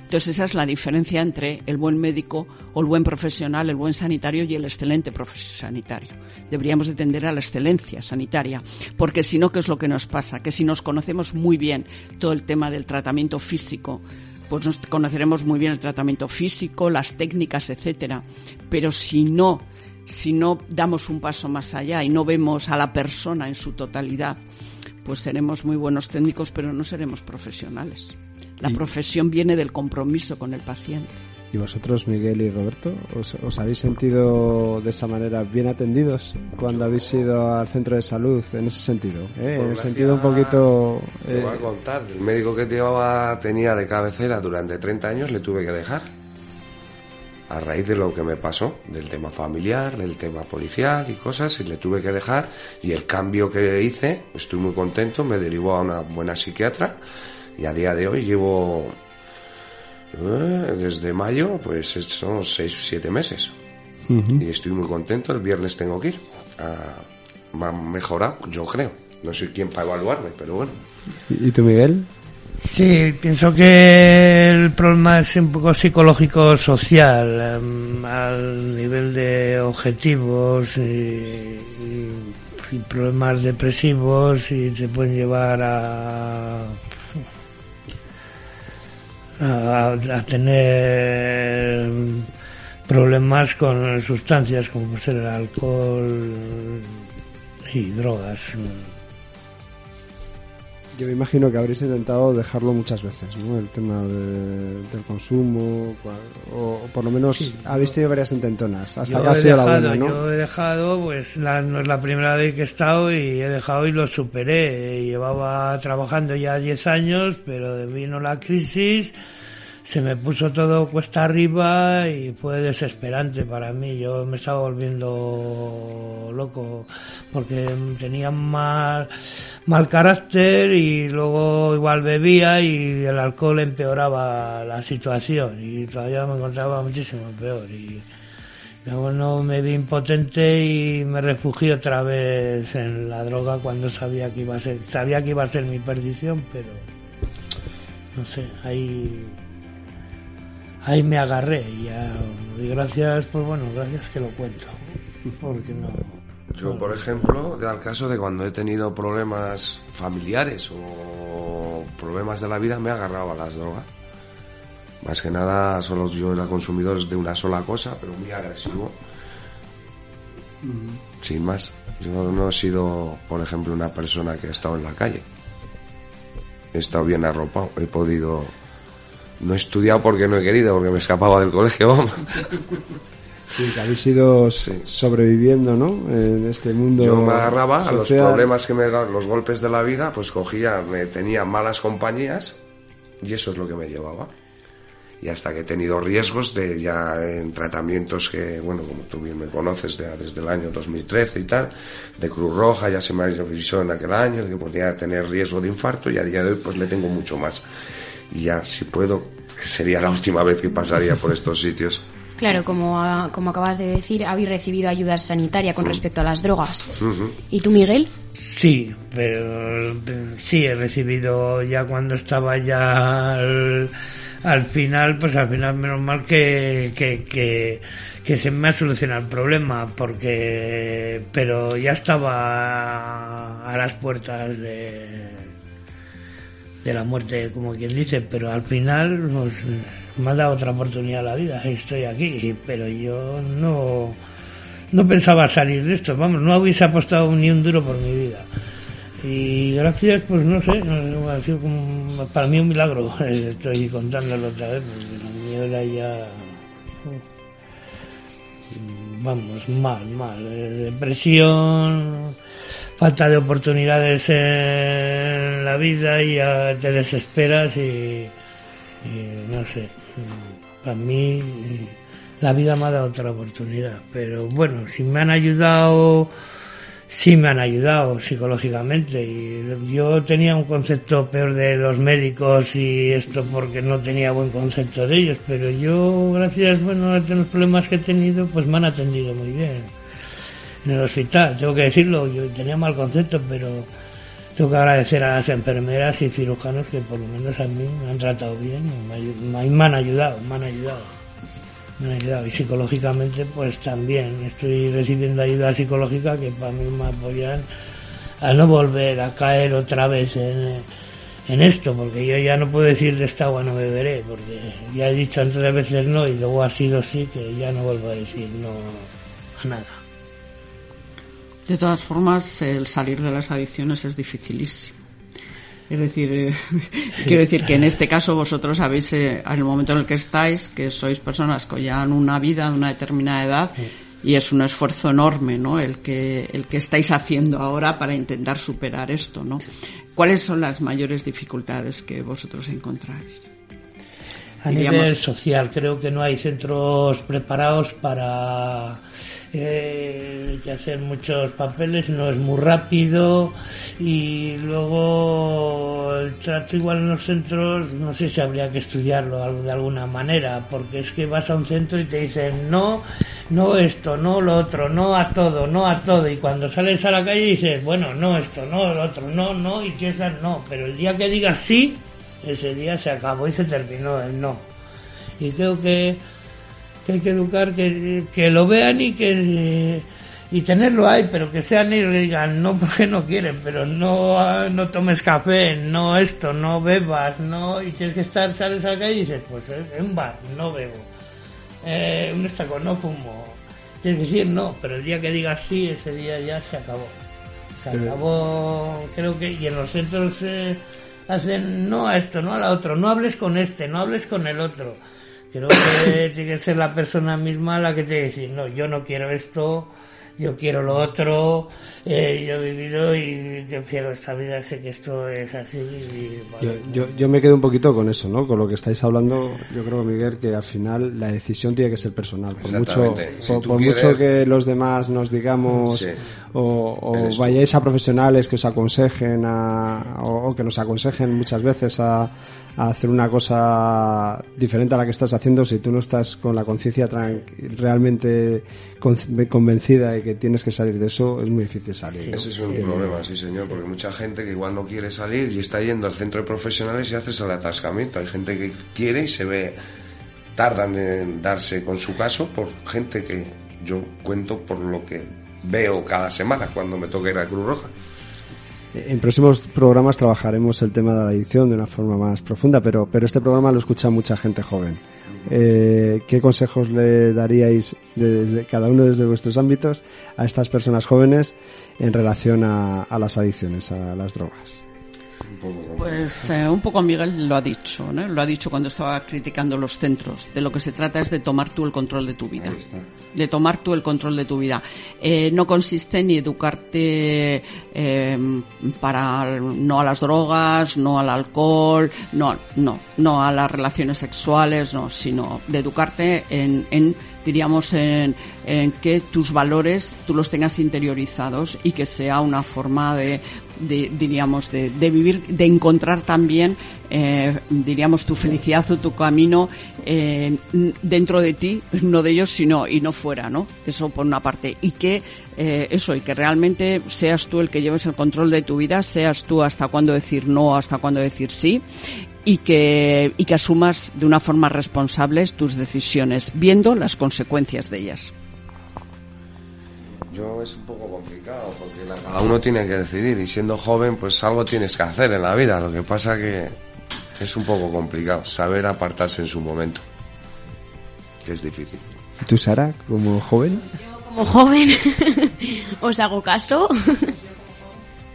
Entonces esa es la diferencia entre el buen médico o el buen profesional, el buen sanitario y el excelente sanitario. Deberíamos de tender a la excelencia sanitaria, porque si no, ¿qué es lo que nos pasa? Que si nos conocemos muy bien todo el tema del tratamiento físico, pues nos conoceremos muy bien el tratamiento físico, las técnicas, etcétera. Pero si no, si no damos un paso más allá y no vemos a la persona en su totalidad, pues seremos muy buenos técnicos, pero no seremos profesionales. La profesión viene del compromiso con el paciente. ¿Y vosotros, Miguel y Roberto, os, habéis sentido de esa manera bien atendidos cuando habéis ido al centro de salud en ese sentido? ¿eh? En el sentido un poquito... Te voy a contar, el médico que llevaba tenía de cabecera durante 30 años, le tuve que dejar. A raíz de lo que me pasó, del tema familiar, del tema policial y cosas, y le tuve que dejar. Y el cambio que hice, estoy muy contento, me derivó a una buena psiquiatra y a día de hoy llevo eh, desde mayo, pues son seis o siete meses. Y estoy muy contento. El viernes tengo que ir. va a mejorar, yo creo. No soy quien para evaluarme, pero bueno. ¿Y tú, Miguel? Sí, pienso que el problema es un poco psicológico-social, em, al nivel de objetivos y, y, problemas depresivos y se pueden llevar a a, tener problemas con sustancias como ser el alcohol y drogas. Yo me imagino que habréis intentado dejarlo muchas veces, ¿no? El tema de, del consumo, o, por lo menos habéis tenido varias intentonas, hasta que ha sido dejado, la buena, ¿no? Yo he dejado, pues la, no es la primera vez que he estado y he dejado y lo superé. Llevaba trabajando ya 10 años, pero vino la crisis se me puso todo cuesta arriba y fue desesperante para mí. Yo me estaba volviendo loco porque tenía mal, mal carácter y luego igual bebía y el alcohol empeoraba la situación y todavía me encontraba muchísimo peor. Y luego no me vi impotente y me refugié otra vez en la droga cuando sabía que iba a ser, sabía que iba a ser mi perdición, pero no sé, ahí ahí me agarré y, y gracias, pues bueno, gracias que lo cuento, porque no... Yo, por ejemplo, al caso de cuando he tenido problemas familiares o problemas de la vida, me he agarrado a las drogas. Más que nada, solo yo era consumidor de una sola cosa, pero muy agresivo. Sin más. Yo no he sido, por ejemplo, una persona que ha estado en la calle. He estado bien arropado. He podido no he estudiado porque no he querido, porque me escapaba del colegio, vamos. Sí, que habéis ido sobreviviendo, ¿no? En este mundo. Yo me agarraba a los problemas que me los golpes de la vida, pues cogía, me tenía malas compañías y eso es lo que me llevaba. y hasta que he tenido riesgos de ya en tratamientos que, bueno, como tú bien me conoces de, desde el año 2013 y tal, de Cruz Roja, ya se me avisó en aquel año de que podía tener riesgo de infarto y a día de hoy pues le tengo mucho más. Y ya si puedo, que sería la última vez que pasaría por estos sitios. Claro, como, como acabas de decir, habéis recibido ayuda sanitaria con respecto a las drogas. ¿Y tú, Miguel? Sí, pero sí he recibido ya cuando estaba ya al, final, pues al final menos mal que, que, que, se me ha solucionado el problema, porque pero ya estaba a las puertas de, de la muerte, como quien dice, pero al final pues, me ha dado otra oportunidad a la vida, estoy aquí, pero yo no, no pensaba salir de esto, vamos, no hubiese apostado ni un duro por mi vida. Y gracias, pues no sé, ha sido para mí un milagro, estoy contándolo otra vez, porque la mía era ya, vamos, mal, mal, eh, depresión, falta de oportunidades en la vida y te desesperas y no sé, para mí la vida me ha dado otra oportunidad. Pero bueno, si me han ayudado, sí me han ayudado psicológicamente. Y yo tenía un concepto peor de los médicos y esto porque no tenía buen concepto de ellos. Pero yo, gracias bueno, a los problemas que he tenido, pues me han atendido muy bien. En el hospital, tengo que decirlo, yo tenía mal concepto, pero tengo que agradecer a las enfermeras y cirujanos que por lo menos a mí me han tratado bien, me, me han ayudado, me han ayudado. Me han ayudado y psicológicamente pues también estoy recibiendo ayuda psicológica que para mí me apoyan a no volver a caer otra vez en, en esto, porque yo ya no puedo decir de esta agua no beberé, porque ya he dicho de veces no y luego ha sido sí que ya no vuelvo a decir no a nada. De todas formas, el salir de las adicciones es dificilísimo. Es decir, eh, quiero decir que en este caso vosotros habéis, eh, en el momento en el que estáis, que sois personas que llevan una vida de una determinada edad y es un esfuerzo enorme, ¿no? El que, el que estáis haciendo ahora para intentar superar esto, ¿no? ¿Cuáles son las mayores dificultades que vosotros encontráis? A nivel social, creo que no hay centros preparados para eh, que hacer muchos papeles, no es muy rápido. Y luego el trato igual en los centros, no sé si habría que estudiarlo de alguna manera, porque es que vas a un centro y te dicen no, no esto, no lo otro, no a todo, no a todo y cuando sales a la calle dices, bueno, no esto, no lo otro, no, no y dar no, pero el día que digas sí, ese día se acabó y se terminó el no. Y creo que que hay que educar, que, que lo vean y que y tenerlo ahí, pero que sean ellos que digan no porque no quieren, pero no, no tomes café, no esto, no bebas, no, y tienes que estar, sales a la calle y dices, pues en un bar, no bebo, eh, un estaco, no fumo, tienes que decir no, pero el día que digas sí, ese día ya se acabó, se acabó, creo que, y en los centros eh, hacen no a esto, no a la otro, no hables con este, no hables con el otro, Creo que tiene que ser la persona misma la que te dice, no, yo no quiero esto, yo quiero lo otro, eh, yo he vivido y quiero esta vida, sé que esto es así. yo, yo, me quedo un poquito con eso, ¿no? Con lo que estáis hablando, yo creo, Miguel, que al final la decisión tiene que ser personal. Por mucho, por, mucho que los demás nos digamos o, vayáis a profesionales que os aconsejen a, o que nos aconsejen muchas veces a a hacer una cosa diferente a la que estás haciendo si tú no estás con la conciencia realmente convencida de que tienes que salir de eso, es muy difícil salir. Ese es un problema, sí señor, porque mucha gente que igual no quiere salir y está yendo al centro de profesionales y haces el atascamiento. Hay gente que quiere y se ve, tardan en darse con su caso por gente que yo cuento por lo que veo cada semana cuando me toca ir a Cruz Roja. En próximos programas trabajaremos el tema de la adicción de una forma más profunda, pero, pero este programa lo escucha mucha gente joven. Eh, ¿Qué consejos le daríais desde cada uno desde vuestros ámbitos a estas personas jóvenes en relación a, las adicciones, a las drogas? Pues eh, un poco Miguel lo ha dicho, ¿no? lo ha dicho cuando estaba criticando los centros. De lo que se trata es de tomar tú el control de tu vida, de tomar tú el control de tu vida. Eh, no consiste ni educarte eh, para no a las drogas, no al alcohol, no, no, no a las relaciones sexuales, no, sino de educarte en, en diríamos, en, que tus valores tú los tengas interiorizados y que sea una forma de, de diríamos, de, de, vivir, de encontrar también, eh, diríamos, tu felicidad o tu camino eh, dentro de ti, no de ellos, sino y no fuera, ¿no? Eso por una parte. Y que eh, eso, y que realmente seas tú el que lleves el control de tu vida, seas tú hasta cuándo decir no, hasta cuándo decir sí, y que, y que asumas de una forma responsable tus decisiones, viendo las consecuencias de ellas. Yo es un poco complicado porque la, cada uno tiene que decidir y siendo joven pues algo tienes que hacer en la vida. Lo que pasa que es un poco complicado saber apartarse en su momento, que es difícil. ¿Y tú, Sara, como joven? Yo como joven os hago caso.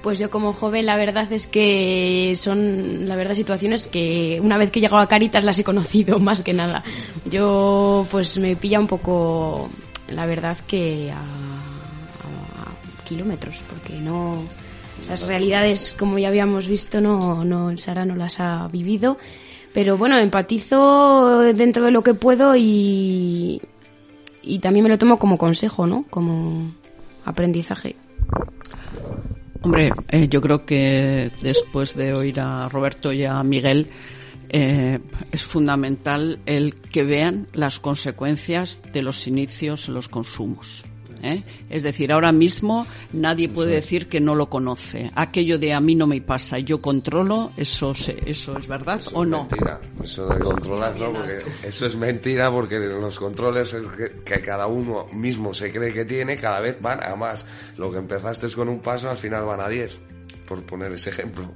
Pues yo como joven la verdad es que son la verdad situaciones que una vez que he llegado a Caritas las he conocido más que nada. Yo pues me pilla un poco la verdad que a, kilómetros porque no esas realidades como ya habíamos visto no no Sara no las ha vivido. Pero bueno empatizo dentro de lo que puedo y y también me lo tomo como consejo no como aprendizaje Hombre, eh, yo creo que después de oír a Roberto y a Miguel, eh, es fundamental el que vean las consecuencias de los inicios en los consumos. ¿Eh? Es decir, ahora mismo nadie puede decir que no lo conoce. Aquello de a mí no me pasa, yo controlo, eso, eso es verdad eso o es no. Mentira. Eso de controlar, ¿no? Porque eso es mentira porque los controles que, que, cada uno mismo se cree que tiene cada vez van a más. Lo que empezaste con un paso al final van a diez, por poner ese ejemplo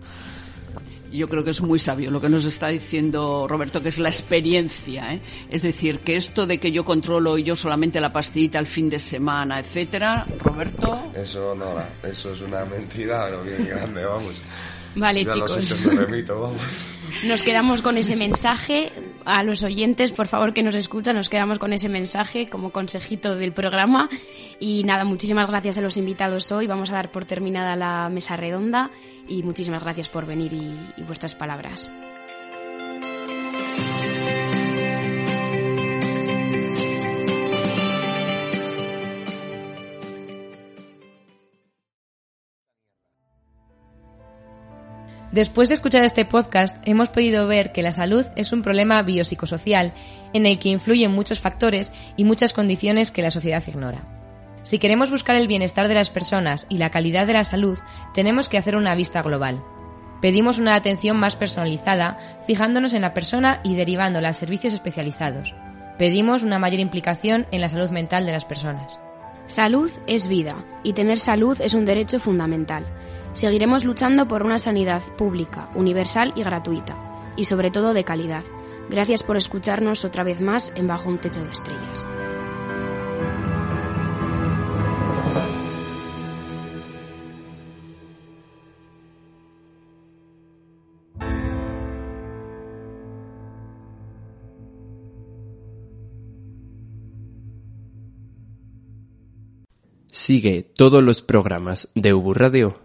yo creo que es muy sabio lo que nos está diciendo Roberto, que es la experiencia. ¿eh? Es decir, que esto de que yo controlo yo solamente la pastillita al fin de semana, etcétera, Roberto. Eso no, eso es una mentira, pero bien grande, vamos. Vale, Yo chicos. A los hechos me remito, vamos. Nos quedamos con ese mensaje. A los oyentes, por favor, que nos escuchan, nos quedamos con ese mensaje como consejito del programa. Y nada, muchísimas gracias a los invitados hoy. Vamos a dar por terminada la mesa redonda y muchísimas gracias por venir y, y vuestras palabras. Después de escuchar este podcast, hemos podido ver que la salud es un problema biopsicosocial en el que influyen muchos factores y muchas condiciones que la sociedad ignora. Si queremos buscar el bienestar de las personas y la calidad de la salud, tenemos que hacer una vista global. Pedimos una atención más personalizada, fijándonos en la persona y derivándola a servicios especializados. Pedimos una mayor implicación en la salud mental de las personas. Salud es vida y tener salud es un derecho fundamental. Seguiremos luchando por una sanidad pública, universal y gratuita, y sobre todo de calidad. Gracias por escucharnos otra vez más en Bajo un Techo de Estrellas. Sigue todos los programas de Ubu Radio